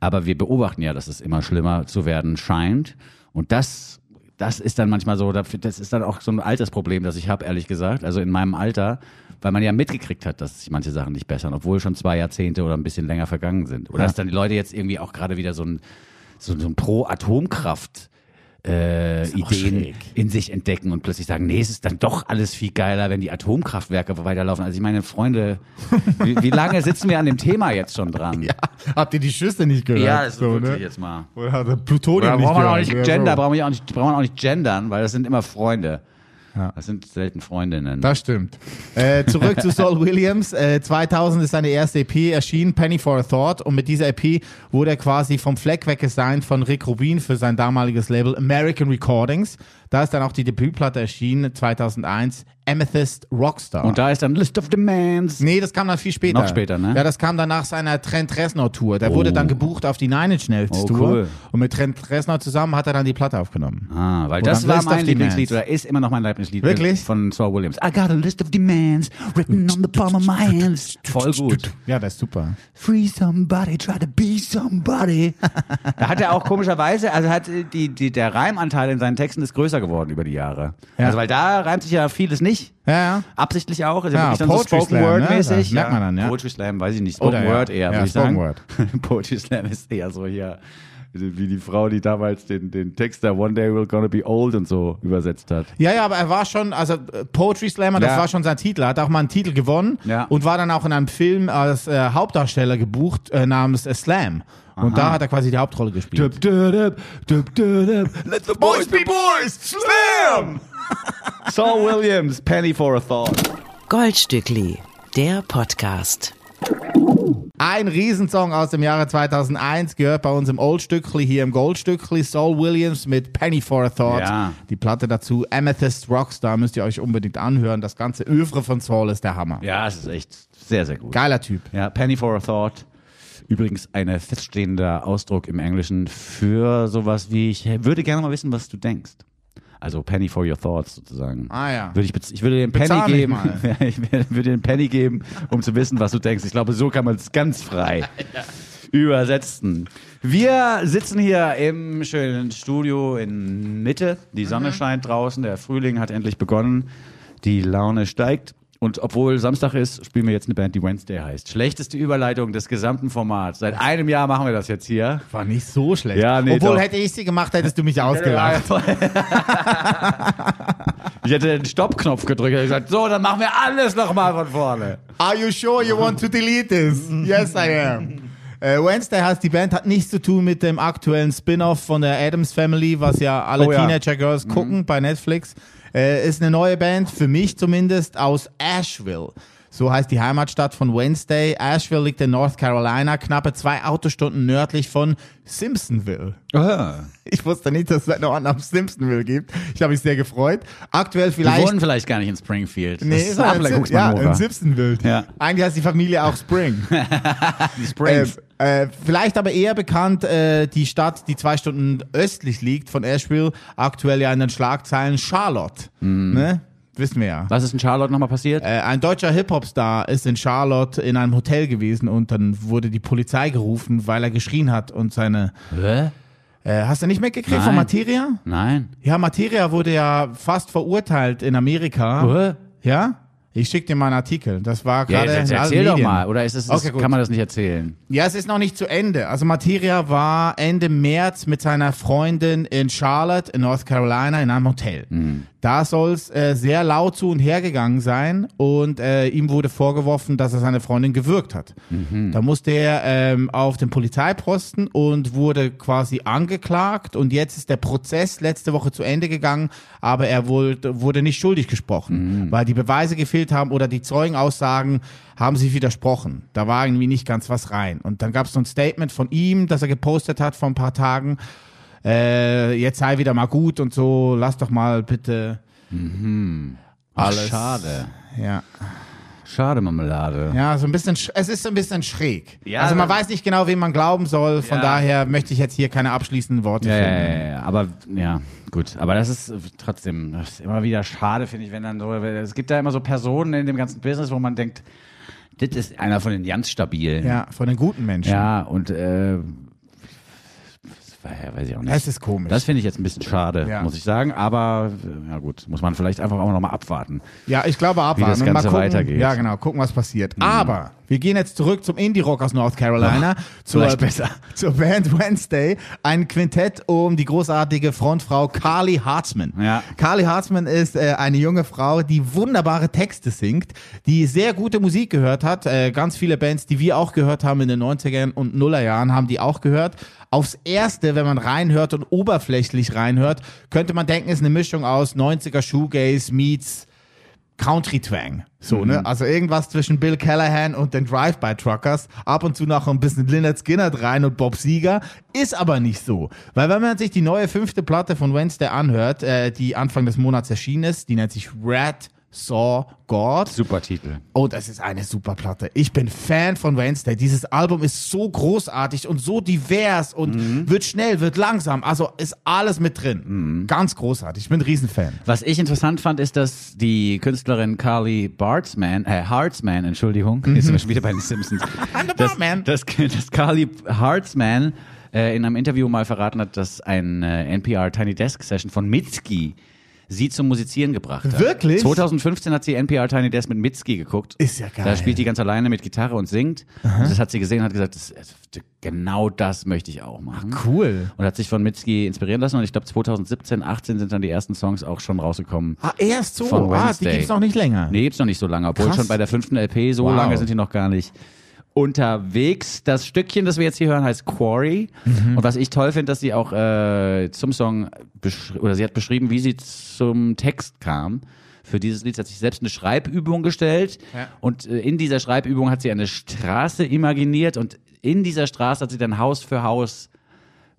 Aber wir beobachten ja, dass es immer schlimmer zu werden scheint. Und das, das ist dann manchmal so, das ist dann auch so ein altes Problem, das ich habe, ehrlich gesagt. Also in meinem Alter, weil man ja mitgekriegt hat, dass sich manche Sachen nicht bessern, obwohl schon zwei Jahrzehnte oder ein bisschen länger vergangen sind. Oder dass dann die Leute jetzt irgendwie auch gerade wieder so ein, so, so ein Pro-Atomkraft äh, Ideen schräg. in sich entdecken und plötzlich sagen, nee, es ist dann doch alles viel geiler, wenn die Atomkraftwerke weiterlaufen. Also ich meine, Freunde, wie, wie lange sitzen wir an dem Thema jetzt schon dran? Ja. Habt ihr die Schüsse nicht gehört? Ja, das so, wirklich ne? jetzt mal. Oder hat Plutonium Da nicht brauchen wir auch nicht gender, brauchen wir auch nicht, brauchen wir auch nicht gendern, weil das sind immer Freunde. Ja. Das sind selten Freundinnen. Das stimmt. Äh, zurück zu Saul Williams. Äh, 2000 ist seine erste EP erschienen, Penny for a Thought. Und mit dieser EP wurde er quasi vom Fleck weg gesigned von Rick Rubin für sein damaliges Label American Recordings. Da ist dann auch die Debütplatte erschienen, 2001, Amethyst Rockstar. Und da ist dann List of Demands. Nee, das kam dann viel später. Noch später, ne? Ja, das kam dann nach seiner Trent Reznor Tour. Der wurde dann gebucht auf die Nine Inch Nails Oh, Tour. cool. Und mit Trent Reznor zusammen hat er dann die Platte aufgenommen. Ah, weil Oder das war List mein Lieblingslied oder ist immer noch mein Lieblingslied Wirklich? von Saul Williams. I got a list of demands written on the palm of my hands. Voll gut. Ja, das ist super. Free somebody, try to be somebody. da hat er auch komischerweise, also hat die, die, der Reimanteil in seinen Texten ist größer geworden über die Jahre. Ja. Also weil da reimt sich ja vieles nicht. Ja, ja. Absichtlich auch, ist ja, wirklich dann so Poetry Spoken Slam, Word ne? mäßig. Merkt man dann, ja. Poetry Slam, weiß ich nicht. Spoken Oder. Word eher, würde ich Spoken sagen. Word. Poetry Slam ist eher so hier, wie die Frau, die damals den, den Text der One Day We're Gonna Be Old und so übersetzt hat. Ja, ja, aber er war schon, also Poetry Slammer, das Ja. war schon sein Titel. Er hat auch mal einen Titel gewonnen Ja. und war dann auch in einem Film als äh, Hauptdarsteller gebucht äh, namens äh, Slam. Und da hat er quasi die Hauptrolle gespielt. Let the boys be boys! Slam! Saul Williams, Penny for a Thought. Goldstückli, der Podcast. Ein Riesensong aus dem Jahre 2001 gehört bei uns im Oldstückli, hier im Goldstückli. Saul Williams mit Penny for a Thought. Ja. Die Platte dazu, Amethyst Rockstar, müsst ihr euch unbedingt anhören. Das ganze Övre von Saul ist der Hammer. Ja, es ist echt sehr, sehr gut. Geiler Typ. Ja, Penny for a Thought. Übrigens ein feststehender Ausdruck im Englischen für sowas wie, ich würde gerne mal wissen, was du denkst. Also Penny for your thoughts sozusagen. Ah, ja. Würde ich, ich würde dir einen Penny Bezahl mich geben. mal. Ich würde würde dir einen Penny geben, um zu wissen, was du denkst. Ich glaube, so kann man es ganz frei übersetzen. Wir sitzen hier im schönen Studio in Mitte. Die Sonne scheint draußen, der Frühling hat endlich begonnen. Die Laune steigt. Und obwohl Samstag ist, spielen wir jetzt eine Band, die Wednesday heißt. Schlechteste Überleitung des gesamten Formats. Seit einem Jahr machen wir das jetzt hier. War nicht so schlecht. Ja, nee, Obwohl, doch. hätte ich sie gemacht, hättest du mich ausgelacht. Ich hätte den Stoppknopf gedrückt und gesagt, so, dann machen wir alles nochmal von vorne. Are you sure you want to delete this? Yes, I am. Äh, Wednesday heißt die Band, hat nichts zu tun mit dem aktuellen Spin-off von der Adams Family, was ja alle Oh. Teenager Girls gucken bei Netflix. Äh, ist eine neue Band, für mich zumindest, aus Asheville. So heißt die Heimatstadt von Wednesday. Asheville liegt in North Carolina, knappe zwei Autostunden nördlich von Simpsonville. Ah. Ich wusste nicht, dass es noch einen am Simpsonville gibt. Ich habe mich sehr gefreut. Aktuell Die vielleicht. wohnen vielleicht gar nicht in Springfield. Nee, das ist ja, in Sim- ja, in Simpsonville. Ja. Eigentlich heißt die Familie auch Spring. Die Springs. Äh, äh, vielleicht aber eher bekannt äh, die Stadt, die zwei Stunden östlich liegt von Asheville, aktuell ja in den Schlagzeilen Charlotte. Ne? Wissen wir ja. Was ist in Charlotte nochmal passiert? Äh, ein deutscher Hip-Hop-Star ist in Charlotte in einem Hotel gewesen und dann wurde die Polizei gerufen, weil er geschrien hat und seine. Hä? Äh, hast du nicht mitgekriegt von Nein. Materia? Nein. Ja, Materia wurde ja fast verurteilt in Amerika. Hä? Ja? Ich schicke dir mal einen Artikel. Das war Ja, gerade. allen erzähl doch mal. Oder ist es, Okay, kann man das nicht erzählen? Ja, es ist noch nicht zu Ende. Also Materia war Ende März mit seiner Freundin in Charlotte in North Carolina in einem Hotel. Da soll es äh, sehr laut zu und her gegangen sein und äh, ihm wurde vorgeworfen, dass er seine Freundin gewürgt hat. Da musste er ähm, auf den Polizeiposten und wurde quasi angeklagt und jetzt ist der Prozess letzte Woche zu Ende gegangen, aber er wurde, wurde nicht schuldig gesprochen, weil die Beweise gefehlt haben oder die Zeugenaussagen haben sich widersprochen. Da war irgendwie nicht ganz was rein. Und dann gab es so ein Statement von ihm, das er gepostet hat vor ein paar Tagen. Äh, jetzt sei wieder mal gut und so, lass doch mal bitte Ach, alles. schade. Ja. Schade, Marmelade. Ja, so ein bisschen, sch- es ist so ein bisschen schräg. Ja, also man weiß nicht genau, wem man glauben soll. Von Ja. daher möchte ich jetzt hier keine abschließenden Worte Ja, finden. ja, ja, aber ja, gut. Aber das ist trotzdem, das ist immer wieder schade, finde ich, wenn dann so, es gibt da immer so Personen in dem ganzen Business, wo man denkt, das ist einer von den ganz stabilen. Ja, von den guten Menschen. Ja, und äh, weiß ich auch nicht. Es ist komisch. Das finde ich jetzt ein bisschen schade, Ja. muss ich sagen. Aber ja gut, muss man vielleicht einfach auch noch mal abwarten. Ja, ich glaube abwarten. Wie das Ganze gucken, weitergeht. Mhm. Ja, genau, gucken, was passiert. Aber wir gehen jetzt zurück zum Indie-Rock aus North Carolina. zur, vielleicht besser. Zur Band Wednesday. Ein Quintett um die großartige Frontfrau Carly Hartzman. Ja. Carly Hartzman ist äh, eine junge Frau, die wunderbare Texte singt, die sehr gute Musik gehört hat. Äh, ganz viele Bands, die wir auch gehört haben in den 90ern und Nullerjahren, haben die auch gehört. Aufs Erste, wenn man reinhört und oberflächlich reinhört, könnte man denken, es ist eine Mischung aus 90er Shoegaze meets Country Twang. So, ne? Also irgendwas zwischen Bill Callahan und den Drive-By-Truckers. Ab und zu noch ein bisschen Lynyrd Skynyrd rein und Bob Seger. Ist aber nicht so. Weil wenn man sich die neue fünfte Platte von Wednesday anhört, äh, die Anfang des Monats erschienen ist, die nennt sich Rat Saw God. Super Titel. Oh, das ist eine super Platte. Ich bin Fan von Wednesday. Dieses Album ist so großartig und so divers und wird schnell, wird langsam. Also ist alles mit drin. Ganz großartig. Ich bin ein Riesenfan. Was ich interessant fand, ist, dass die Künstlerin Carly Bartzman, äh, Hartzman, Entschuldigung, jetzt sind wir schon wieder bei den Simpsons, dass, Bartman. dass, dass Carly Hartzman äh, in einem Interview mal verraten hat, dass ein äh, NPR Tiny Desk Session von Mitski sie zum Musizieren gebracht hat. Wirklich? 2015 hat sie NPR Tiny Desk mit Mitski geguckt. Ist ja geil. Da spielt die ganz alleine mit Gitarre und singt. Und das hat sie gesehen und hat gesagt, das, genau das möchte ich auch machen. Cool. Und hat sich von Mitski inspirieren lassen. Und ich glaube, 2017, 18 sind dann die ersten Songs auch schon rausgekommen. Ah, erst so. Von ah, die Wednesday. gibt's noch nicht länger. Nee, gibt's noch nicht so lange, obwohl Krass. schon bei der fünften LP, so Wow. lange sind die noch gar nicht unterwegs. Das Stückchen, das wir jetzt hier hören, heißt Quarry. Mhm. Und was ich toll finde, dass sie auch äh, zum Song, oder sie hat beschrieben, wie sie zum Text kam. Für dieses Lied hat sich selbst eine Schreibübung gestellt. Ja. Und äh, in dieser Schreibübung hat sie eine Straße imaginiert. Und in dieser Straße hat sie dann Haus für Haus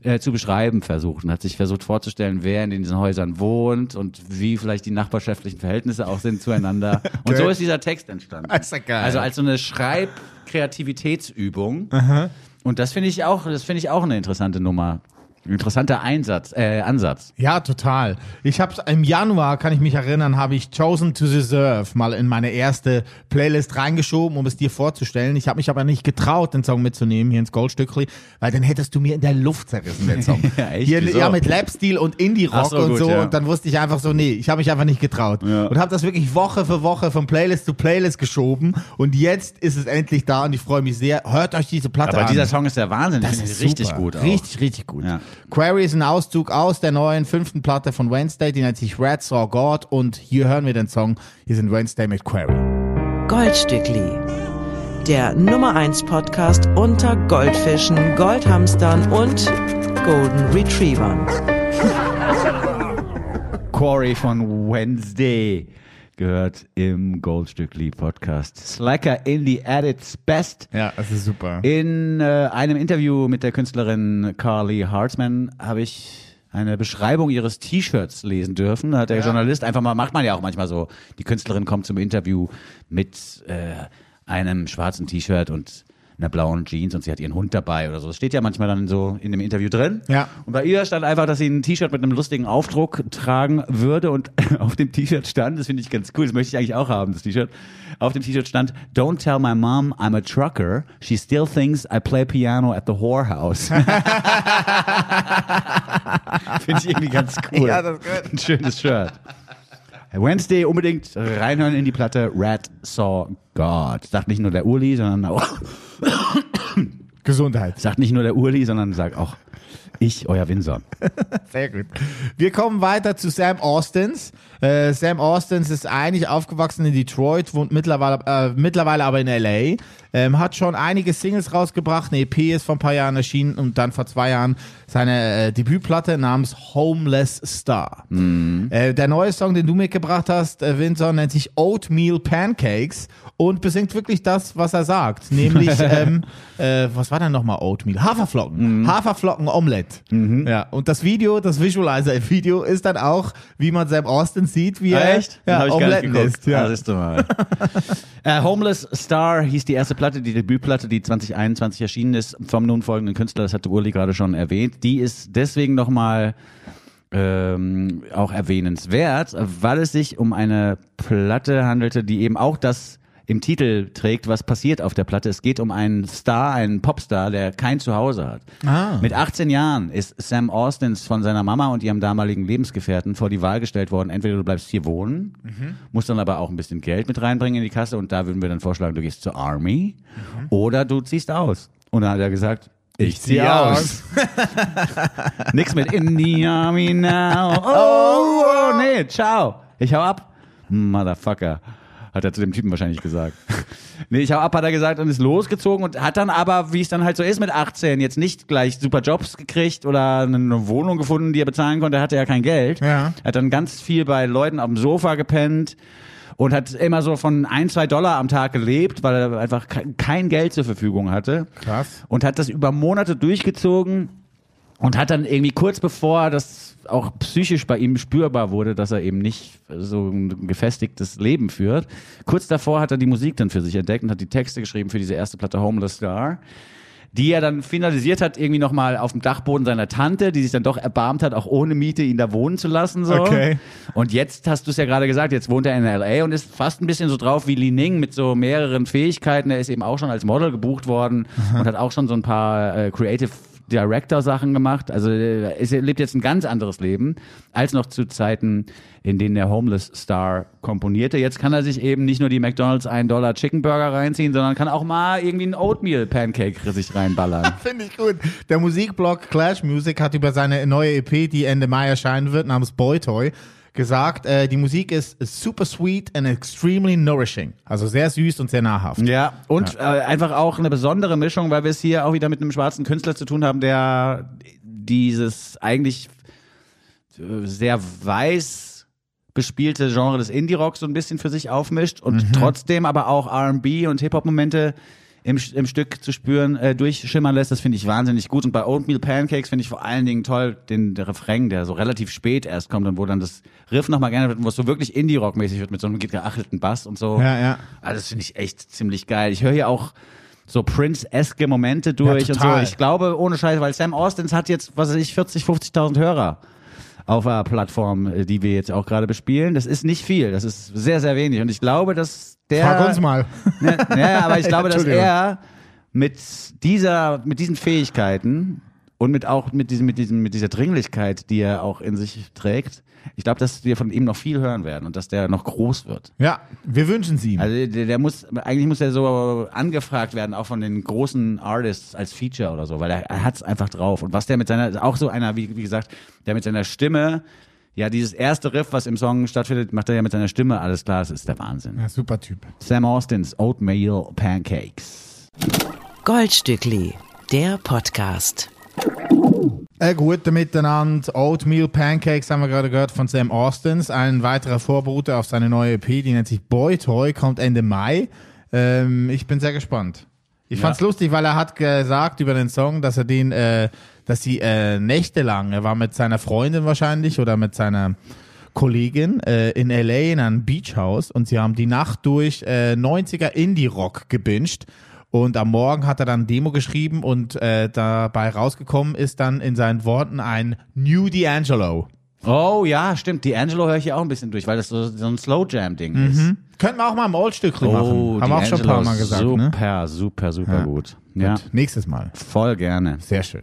äh, zu beschreiben versucht und hat sich versucht vorzustellen, wer in diesen Häusern wohnt und wie vielleicht die nachbarschaftlichen Verhältnisse auch sind zueinander. Und so ist dieser Text entstanden. Ist ja geil. Also als so eine Schreibkreativitätsübung. Und das finde ich auch, das finde ich auch eine interessante Nummer. Interessanter Einsatz, äh, Ansatz. Ja, total. Ich hab's im Januar, kann ich mich erinnern, habe ich Chosen to Deserve mal in meine erste Playlist reingeschoben, um es dir vorzustellen. Ich habe mich aber nicht getraut, den Song mitzunehmen hier ins Goldstückli, weil dann hättest du mir in der Luft zerrissen, den Song. Ja, echt? Hier, Wieso? ja, mit Lapstil und Indie-Rock Ach so, und gut, so. ja. Und dann wusste ich einfach so, nee, ich habe mich einfach nicht getraut. Und habe das wirklich Woche für Woche von Playlist zu Playlist geschoben. Und jetzt ist es endlich da und ich freue mich sehr. Hört euch diese Platte Aber an. dieser Song ist der Wahnsinn. Das ist richtig super. gut. Auch. Richtig, richtig gut. Ja. Quarry ist ein Auszug aus der neuen fünften Platte von Wednesday, die nennt sich Red Saw God und hier hören wir den Song. Hier sind Wednesday mit Quarry. Goldstückli. Der Nummer 1 Podcast unter Goldfischen, Goldhamstern und Golden Retrievern. Quarry von Wednesday. Gehört im Goldstückli Podcast. Slacker Indie at its best. Ja, das ist super. In äh, einem Interview mit der Künstlerin Carly Hartzman habe ich eine Beschreibung ihres T-Shirts lesen dürfen. Da hat der Journalist einfach mal, macht man ja auch manchmal so, die Künstlerin kommt zum Interview mit äh, einem schwarzen T-Shirt und einer blauen Jeans und sie hat ihren Hund dabei oder so. Das steht ja manchmal dann so in dem Interview drin. Ja. Und bei ihr stand einfach, dass sie ein T-Shirt mit einem lustigen Aufdruck tragen würde und auf dem T-Shirt stand, das finde ich ganz cool, das möchte ich eigentlich auch haben, das T-Shirt. Auf dem T-Shirt stand, Don't tell my mom I'm a trucker. She still thinks I play piano at the whorehouse. finde ich irgendwie ganz cool. Ja, das ist gut. Ein schönes Shirt. Wednesday unbedingt reinhören in die Platte Rat Saw God. Sagt nicht nur der Urli, sondern auch, Gesundheit. sagt nicht nur der Urli, sondern sagt auch ich, euer Winson. Sehr gut. Wir kommen weiter zu Sam Austins. Äh, Sam Austins ist eigentlich aufgewachsen in Detroit, wohnt mittlerweile, äh, mittlerweile aber in L.A. Ähm, hat schon einige Singles rausgebracht. Eine EP ist vor ein paar Jahren erschienen und dann vor zwei Jahren seine äh, Debütplatte namens Homeless Star. Äh, der neue Song, den du mitgebracht hast, äh, Vincent, nennt sich Oatmeal Pancakes und besingt wirklich das, was er sagt. Nämlich, ähm, äh, was war denn nochmal Oatmeal? Haferflocken. Haferflocken Omelette. Ja, und das Video, das Visualizer-Video ist dann auch, wie man Sam Austin sieht, wie er ja, Hab ich gar nicht Omeletten isst. Ja. Ah, siehst du mal. äh, Homeless Star hieß die erste Platte, die Debütplatte, die 2021 erschienen ist, vom nun folgenden Künstler, das hatte Uli gerade schon erwähnt. Die ist deswegen nochmal ähm, auch erwähnenswert, weil es sich um eine Platte handelte, die eben auch das im Titel trägt, was passiert auf der Platte. Es geht um einen Star, einen Popstar, der kein Zuhause hat. Ah. Mit 18 Jahren ist Sam Austins von seiner Mama und ihrem damaligen Lebensgefährten vor die Wahl gestellt worden, entweder du bleibst hier wohnen, musst dann aber auch ein bisschen Geld mit reinbringen in die Kasse und da würden wir dann vorschlagen, du gehst zur Army oder du ziehst aus. Und dann hat er gesagt, ich zieh zieh aus. Nix mit in the army now. Oh, oh, nee, ciao. Ich hau ab. Motherfucker. Hat er zu dem Typen wahrscheinlich gesagt. nee, ich hau ab, hat er gesagt und ist losgezogen und hat dann aber, wie es dann halt so ist mit 18, jetzt nicht gleich super Jobs gekriegt oder eine Wohnung gefunden, die er bezahlen konnte. Er hatte ja kein Geld. Ja. Er hat dann ganz viel bei Leuten auf dem Sofa gepennt und hat immer so von ein, zwei Dollar am Tag gelebt, weil er einfach ke- kein Geld zur Verfügung hatte. Krass. Und hat das über Monate durchgezogen und hat dann irgendwie kurz bevor das auch psychisch bei ihm spürbar wurde, dass er eben nicht so ein gefestigtes Leben führt. Kurz davor hat er die Musik dann für sich entdeckt und hat die Texte geschrieben für diese erste Platte Homeless Star, die er dann finalisiert hat, irgendwie nochmal auf dem Dachboden seiner Tante, die sich dann doch erbarmt hat, auch ohne Miete ihn da wohnen zu lassen. So. Okay. Und jetzt hast du es ja gerade gesagt, jetzt wohnt er in L.A. und ist fast ein bisschen so drauf wie Li Ning mit so mehreren Fähigkeiten. Er ist eben auch schon als Model gebucht worden und hat auch schon so ein paar äh, Creative Director Sachen gemacht. Also äh, er lebt jetzt ein ganz anderes Leben als noch zu Zeiten, in denen der Homeless Star komponierte. Jetzt kann er sich eben nicht nur die McDonald's 1 Dollar Chicken Burger reinziehen, sondern kann auch mal irgendwie einen Oatmeal Pancake sich reinballern. Finde ich gut. Der Musikblog Clash Music hat über seine neue EP, die Ende Mai erscheinen wird, namens Boy Toy, gesagt, äh, die Musik ist super sweet and extremely nourishing. Also sehr süß und sehr nahrhaft. Ja, und Äh, einfach auch eine besondere Mischung, weil wir es hier auch wieder mit einem schwarzen Künstler zu tun haben, der dieses eigentlich äh, sehr weiß bespielte Genre des Indie-Rocks so ein bisschen für sich aufmischt und trotzdem aber auch R&B und Hip-Hop-Momente im, im Stück zu spüren, äh, durchschimmern lässt, das finde ich wahnsinnig gut. Und bei Oatmeal Pancakes finde ich vor allen Dingen toll den der Refrain, der so relativ spät erst kommt und wo dann das Riff nochmal gerne wird, und wo es so wirklich Indie-Rock-mäßig wird mit so einem geachelten Bass und so. Ja, ja. Ah, das finde ich echt ziemlich geil. Ich höre hier auch so Prince-eske Momente durch Ja, und so. Ich glaube, ohne Scheiß, weil Sam Austins hat jetzt, was weiß ich, 40, 50.000 Hörer auf einer Plattform, äh, die wir jetzt auch gerade bespielen. Das ist nicht viel. Das ist sehr, sehr wenig. Und ich glaube, dass der... Frag uns mal. Ja, ja, aber ich glaube, dass er mit dieser, mit diesen Fähigkeiten und mit auch mit diesem, mit diesem, mit dieser Dringlichkeit, die er auch in sich trägt, ich glaube, dass wir von ihm noch viel hören werden und dass der noch groß wird. Ja, wir wünschen sie ihm. Also der, der muss, eigentlich muss er so angefragt werden, auch von den großen Artists als Feature oder so, weil er, er hat's einfach drauf. Und was der mit seiner, auch so einer, wie, wie gesagt, der mit seiner Stimme, ja, dieses erste Riff, was im Song stattfindet, macht er ja mit seiner Stimme, alles klar, das ist der Wahnsinn. ja, super Typ. Sam Austins Oatmeal Pancakes. Goldstückli, der Podcast. Äh, gute Miteinander. Oatmeal Pancakes haben wir gerade gehört von Sam Austins. Ein weiterer Vorbote auf seine neue EP, die nennt sich Boy Toy, kommt Ende Mai. Ähm, ich bin sehr gespannt. Ich fand's lustig, weil er hat gesagt über den Song, dass er den, äh, dass sie äh, nächtelang, er war mit seiner Freundin wahrscheinlich oder mit seiner Kollegin äh, in LA in einem Beachhaus und sie haben die Nacht durch äh, 90er Indie-Rock gebinged. Und am Morgen hat er dann Demo geschrieben und äh, dabei rausgekommen ist dann in seinen Worten ein New D'Angelo. Oh ja, stimmt. Die Angelo höre ich hier auch ein bisschen durch, weil das so, so ein Slow Jam-Ding ist. Könnten wir auch mal im Old-Stückchen machen. Haben wir auch schon ein paar Mal gesagt. Super, Ne? super, super gut. Ja, Gut, nächstes Mal. voll gerne. Sehr schön.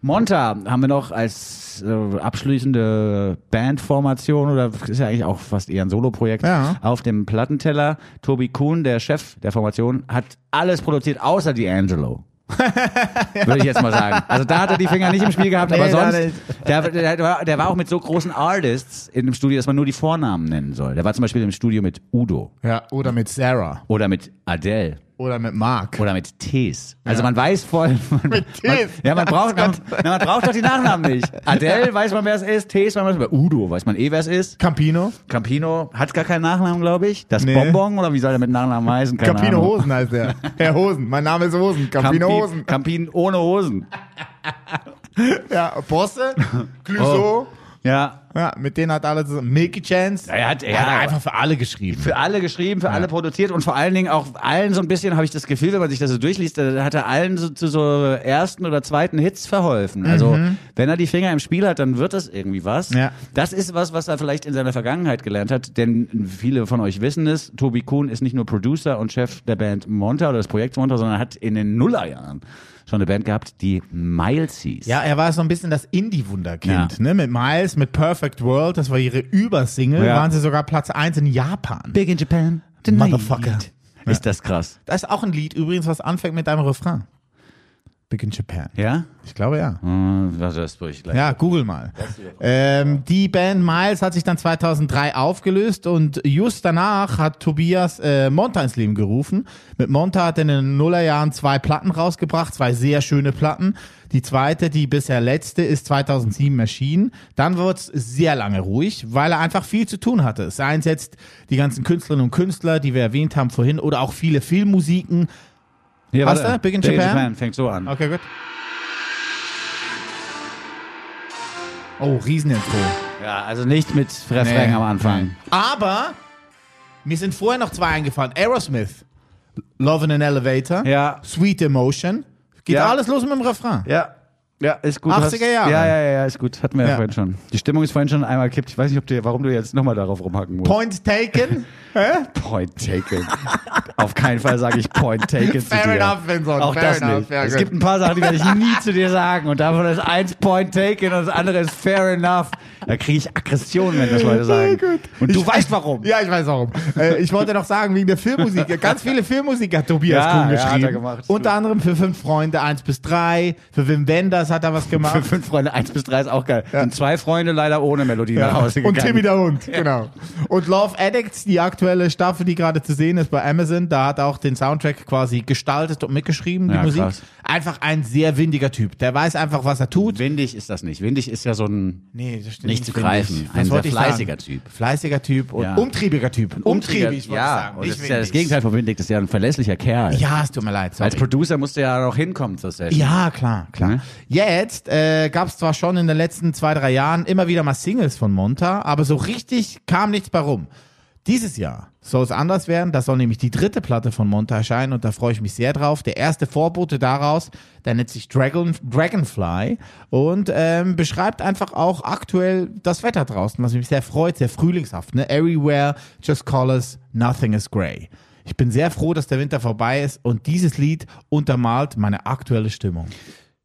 Monta haben wir noch als äh, abschließende Bandformation oder ist ja eigentlich auch fast eher ein Soloprojekt Ja. auf dem Plattenteller. Tobi Kuhn, der Chef der Formation, hat alles produziert außer D'Angelo. Würde ich jetzt mal sagen. Also da hat er die Finger nicht im Spiel gehabt, aber Nee, da sonst, der, der, der war auch mit so großen Artists in dem Studio, dass man nur die Vornamen nennen soll. Der war zum Beispiel im Studio mit Udo Ja, oder mit Sarah. oder mit Adele. Oder mit Mark. Oder mit Tees. Also man weiß voll. Man, Mit man, Tees. ja, man braucht, man, man braucht doch die Nachnamen nicht. Adele weiß man, wer es ist. Tees weiß man, Udo weiß man eh, wer es ist. Campino. Campino hat gar keinen Nachnamen, glaube ich. Das Nee. Bonbon oder wie soll er mit Nachnamen heißen? Keine Campino Ahnung. Hosen heißt er. Herr Hosen. Mein Name ist Hosen. Campino Campi- Hosen. Campin ohne Hosen. Ja, Bosse. Clouseau. Ja. Ja, mit denen hat alle zusammen. Milky Chance. Er hat, Er hat einfach für alle geschrieben. für alle geschrieben, für alle produziert und vor allen Dingen auch allen so ein bisschen, habe ich das Gefühl, wenn man sich das so durchliest, da hat er allen so, zu so ersten oder zweiten Hits verholfen. Also wenn er die Finger im Spiel hat, dann wird das irgendwie was. Ja. Das ist was, was er vielleicht in seiner Vergangenheit gelernt hat, denn viele von euch wissen es, Tobi Kuhn ist nicht nur Producer und Chef der Band Monta oder des Projekts Monta, sondern hat in den Nullerjahren schon eine Band gehabt, die Miles hieß. Ja, er war so ein bisschen das Indie-Wunderkind, Ja. ne? Mit Miles, mit Perfect World, das war ihre Übersingle, Ja. waren sie sogar Platz 1 in Japan. Big in Japan. Motherfucker. Ist das krass. Da ist auch ein Lied übrigens, was anfängt mit einem Refrain. Big in Japan. Ja? Ich glaube ja. Hm, das durch gleich. Ja, google mal. Ähm, die Band Miles hat sich dann 2003 aufgelöst und just danach hat Tobias äh, Monta ins Leben gerufen. Mit Monta hat er in den Nullerjahren zwei Platten rausgebracht, zwei sehr schöne Platten. Die zweite, die bisher letzte, ist 2007 erschienen. Dann wurde es sehr lange ruhig, weil er einfach viel zu tun hatte. Seien es jetzt die ganzen Künstlerinnen und Künstler, die wir erwähnt haben vorhin, oder auch viele Filmmusiken. Hier, Hast du? Big in Japan? Fängt so an. Okay, gut. Oh, Riesenintro. Ja, also nicht mit Refrain Nee, am Anfang. Aber mir sind vorher noch zwei eingefallen. Aerosmith, Love in an Elevator, Ja. Sweet Emotion. Geht Ja. alles los mit dem Refrain. Ja. Ja, ist gut. 80er Jahre. Ja, ja, ja, ist gut. Hatten wir ja, Ja. vorhin schon. Die Stimmung ist vorhin schon einmal kippt. Ich weiß nicht, ob du, warum du jetzt nochmal darauf rumhacken musst. Point taken. Hä? Point taken. Auf keinen Fall sage ich Point taken zu Fair dir. enough, Vincent. Auch fair das enough. nicht. Es gibt ein paar Sachen, die werde ich nie zu dir sagen. Und davon ist eins Point taken und das andere ist fair enough. Da kriege ich Aggression, wenn das Leute sagen. Und du Ich- weißt warum. Ja, ich weiß warum. äh, ich wollte noch sagen, wegen der Filmmusik. Ganz viele Filmmusik hat Tobias Ja, Kuhn ja, geschrieben. hat er gemacht. Unter anderem für Fünf Freunde 1 bis 3. Für Wim Wenders hat er was gemacht. Für fünf Freunde, eins bis drei ist auch geil. Sind zwei Freunde leider ohne Melodie nach Hause Und gegangen. Timmy der Hund, genau. Und Love Addicts, die aktuelle Staffel, die gerade zu sehen ist bei Amazon, da hat er auch den Soundtrack quasi gestaltet und mitgeschrieben, die Ja, Musik. krass. Einfach ein sehr windiger Typ. Der weiß einfach, was er tut. Windig ist das nicht. Windig ist ja so ein Nee, das stimmt Nicht zu greifen. ich. Ein sehr ich fleißiger sagen? Typ. Fleißiger Typ und Ja. umtriebiger Typ. Umtriebig, wollte ich ja, sagen. und Nicht das ist ja das. Gegenteil von Windig, das ist ja ein verlässlicher Kerl. Ja, es tut mir leid. Sorry. Als Producer musste er ja noch hinkommen zur Session. Ja, klar, klar. Ne? Jetzt äh, gab es zwar schon in den letzten zwei, drei Jahren immer wieder mal Singles von Monta, aber so richtig kam nichts bei rum. Dieses Jahr soll es anders werden. Da soll nämlich die dritte Platte von Monta erscheinen und da freue ich mich sehr drauf. Der erste Vorbote daraus, der nennt sich Dragon, Dragonfly und ähm, beschreibt einfach auch aktuell das Wetter draußen, was mich sehr freut, sehr frühlingshaft. Ne? Everywhere, just colors, nothing is grey. Ich bin sehr froh, dass der Winter vorbei ist und dieses Lied untermalt meine aktuelle Stimmung.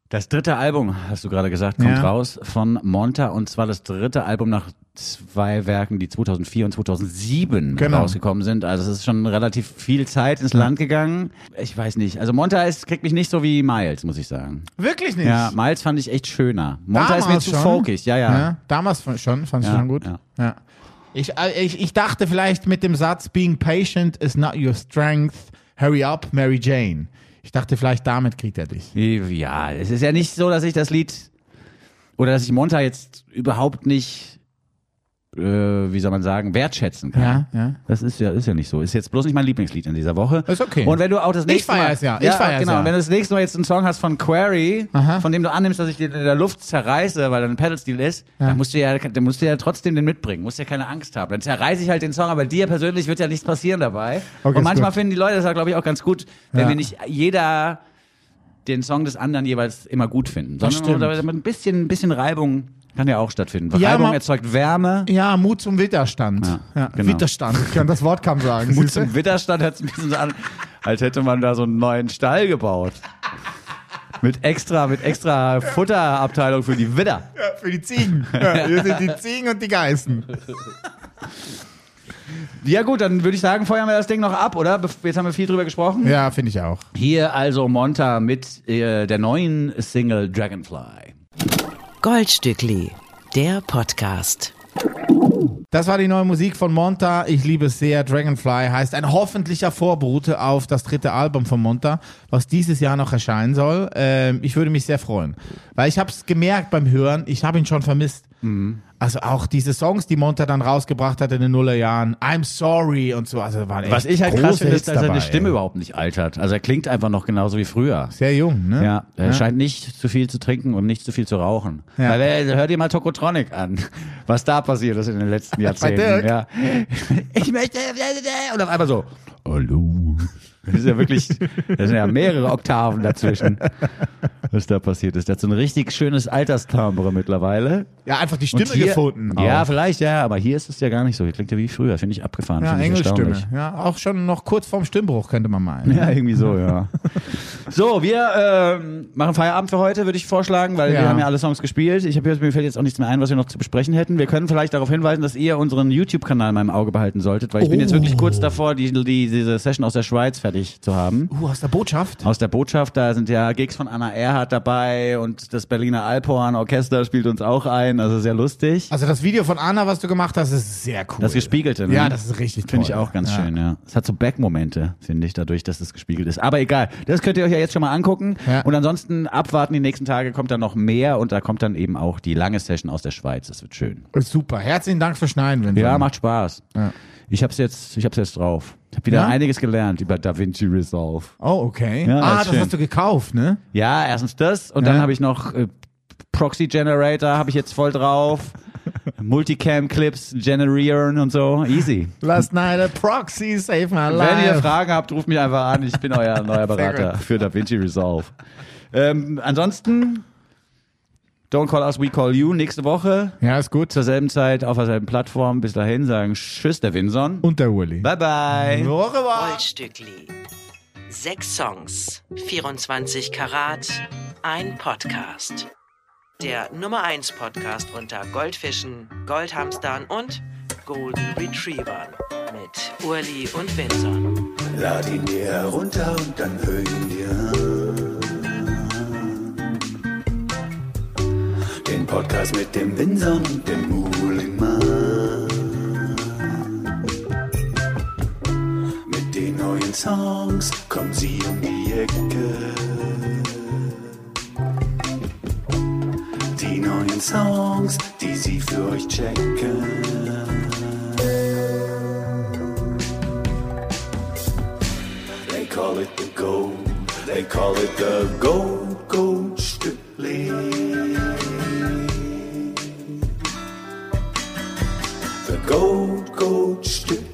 Das dritte Album, hast du gerade gesagt, kommt Ja. raus von Monta und zwar das dritte Album nach zwei Werken, die 2004 und 2007 Genau. rausgekommen sind. Also es ist schon relativ viel Zeit ins Land gegangen. Ich weiß nicht. Also Monta ist, kriegt mich nicht so wie Miles, muss ich sagen. Wirklich nicht. Ja, Miles fand ich echt schöner. Monta ist mir zu schon. folkig. Ja, ja. Ja, damals schon, fand ich Ja, schon gut. ja. Ja. Ich, äh, ich, ich dachte vielleicht mit dem Satz, being patient is not your strength, hurry up, Mary Jane. Ich dachte vielleicht damit kriegt er dich. Ja, es ist ja nicht so, dass ich das Lied oder dass ich Monta jetzt überhaupt nicht, äh, wie soll man sagen, wertschätzen kann. Ja, ja. Das ist ja, ist ja nicht so. Ist jetzt bloß nicht mein Lieblingslied in dieser Woche. Ist okay. Und wenn du auch das Ich nächste Mal. feier's ja, ich feier's genau. ja. Und wenn du das nächste Mal jetzt einen Song hast von Query, Aha. von dem du annimmst, dass ich den in der Luft zerreiße, weil er ein Pedal-Stil ist, Ja. dann musst du ja, dann musst du ja trotzdem den mitbringen. Musst ja keine Angst haben. Dann zerreiße ich halt den Song, aber dir persönlich wird ja nichts passieren dabei. Okay, Und manchmal finden die Leute das, glaube ich, auch ganz gut, wenn Ja. wir nicht jeder den Song des anderen jeweils immer gut finden. Sondern da- ein bisschen, ein bisschen Reibung kann ja auch stattfinden. Ja, Reibung ma- erzeugt Wärme. Ja, Mut zum Widerstand. Ja, Ja, genau. Widerstand. Ich kann das Wort kaum sagen. Mut zum Widerstand hört sich ein bisschen so an, als hätte man da so einen neuen Stall gebaut. Mit extra, mit extra Futterabteilung für die Widder. Ja, für die Ziegen. Ja, hier sind die Ziegen und die Geißen. Ja gut, dann würde ich sagen, feuern wir das Ding noch ab, oder? Jetzt haben wir viel drüber gesprochen. Ja, finde ich auch. Hier also Monta mit äh, der neuen Single Dragonfly. Goldstückli, der Podcast. Das war die neue Musik von Monta. Ich liebe es sehr. Dragonfly heißt ein hoffentlicher Vorbote auf das dritte Album von Monta, was dieses Jahr noch erscheinen soll. Ähm, ich würde mich sehr freuen, weil ich habe es gemerkt beim Hören. Ich habe ihn schon vermisst. Also auch diese Songs, die Monta dann rausgebracht hat in den Nullerjahren. I'm sorry und so. Also waren echt Was ich halt krass finde, ist, dass seine dabei, Stimme ey. überhaupt nicht altert. Also er klingt einfach noch genauso wie früher. Sehr jung, ne? Ja, er scheint nicht zu viel zu trinken und nicht zu viel zu rauchen. Ja. Weil, äh, hör dir mal Tokotronic an, was da passiert ist in den letzten Jahrzehnten. Ja. Ich möchte und auf einmal so, hallo. Das ist ja wirklich, da sind ja mehrere Oktaven dazwischen, was da passiert ist. Der hat so ein richtig schönes Alterstimbre mittlerweile. Ja, einfach die Stimme hier, gefunden. Ja, auch. vielleicht, ja, aber hier ist es ja gar nicht so. Hier klingt er wie früher, finde ich abgefahren. Ja, erstaunlich. Ja, auch schon noch kurz vorm Stimmbruch könnte man meinen. Ja, irgendwie so, ja. so, wir ähm, machen Feierabend für heute, würde ich vorschlagen, weil Ja. wir haben ja alle Songs gespielt. Ich habe jetzt, mir fällt jetzt auch nichts mehr ein, was wir noch zu besprechen hätten. Wir können vielleicht darauf hinweisen, dass ihr unseren YouTube-Kanal mal im Auge behalten solltet, weil ich bin jetzt Oh. wirklich kurz davor, die, die, diese Session aus der Schweiz fertig zu haben. Uh, aus der Botschaft? Aus der Botschaft, da sind ja Gigs von Anna Erhardt dabei und das Berliner Alphorn Orchester spielt uns auch ein, also sehr lustig. Also das Video von Anna, was du gemacht hast, ist sehr cool. Das Gespiegelte, ne? Ja, das ist richtig toll. Finde ich auch ganz ja. schön, ja. Es hat so Back-Momente, finde ich, dadurch, dass es gespiegelt ist. Aber egal, das könnt ihr euch ja jetzt schon mal angucken. Ja. Und ansonsten abwarten, die nächsten Tage kommt dann noch mehr und da kommt dann eben auch die lange Session aus der Schweiz. Das wird schön. Ist Super. Herzlichen Dank fürs Schneiden, Vincent. Ja, macht Spaß. Ja. Ich hab's jetzt, ich hab's jetzt drauf. Wieder Ja? einiges gelernt über DaVinci Resolve. Oh, okay. Ja, das ah, das schön. hast du gekauft, ne? Ja, erstens das und Ja. dann habe ich noch äh, Proxy Generator habe ich jetzt voll drauf. Multicam Clips generieren und so. Easy. Last night a proxy saved my Wenn life. ihr Fragen habt, ruft mich einfach an. Ich bin euer neuer Berater für DaVinci Resolve. Ähm, ansonsten, don't call us, we call you. Nächste Woche ja, ist gut. zur selben Zeit auf derselben Plattform. Bis dahin sagen Tschüss, der Winson. Und der Uli. Bye bye. Au revoir. Goldstückli. Sechs Songs, 24 Karat, ein Podcast. Der Nummer 1 Podcast unter Goldfischen, Goldhamstern und Golden Retrievern mit Urli und Vinson. Lad ihn dir herunter und dann hör ihn Podcast mit dem Winson und dem Muhlingmann. Mit den neuen Songs kommen sie um die Ecke. Die neuen Songs, die sie für euch checken. They call it the gold. They call it the gold, gold Stückli. Gold, gold Stückli.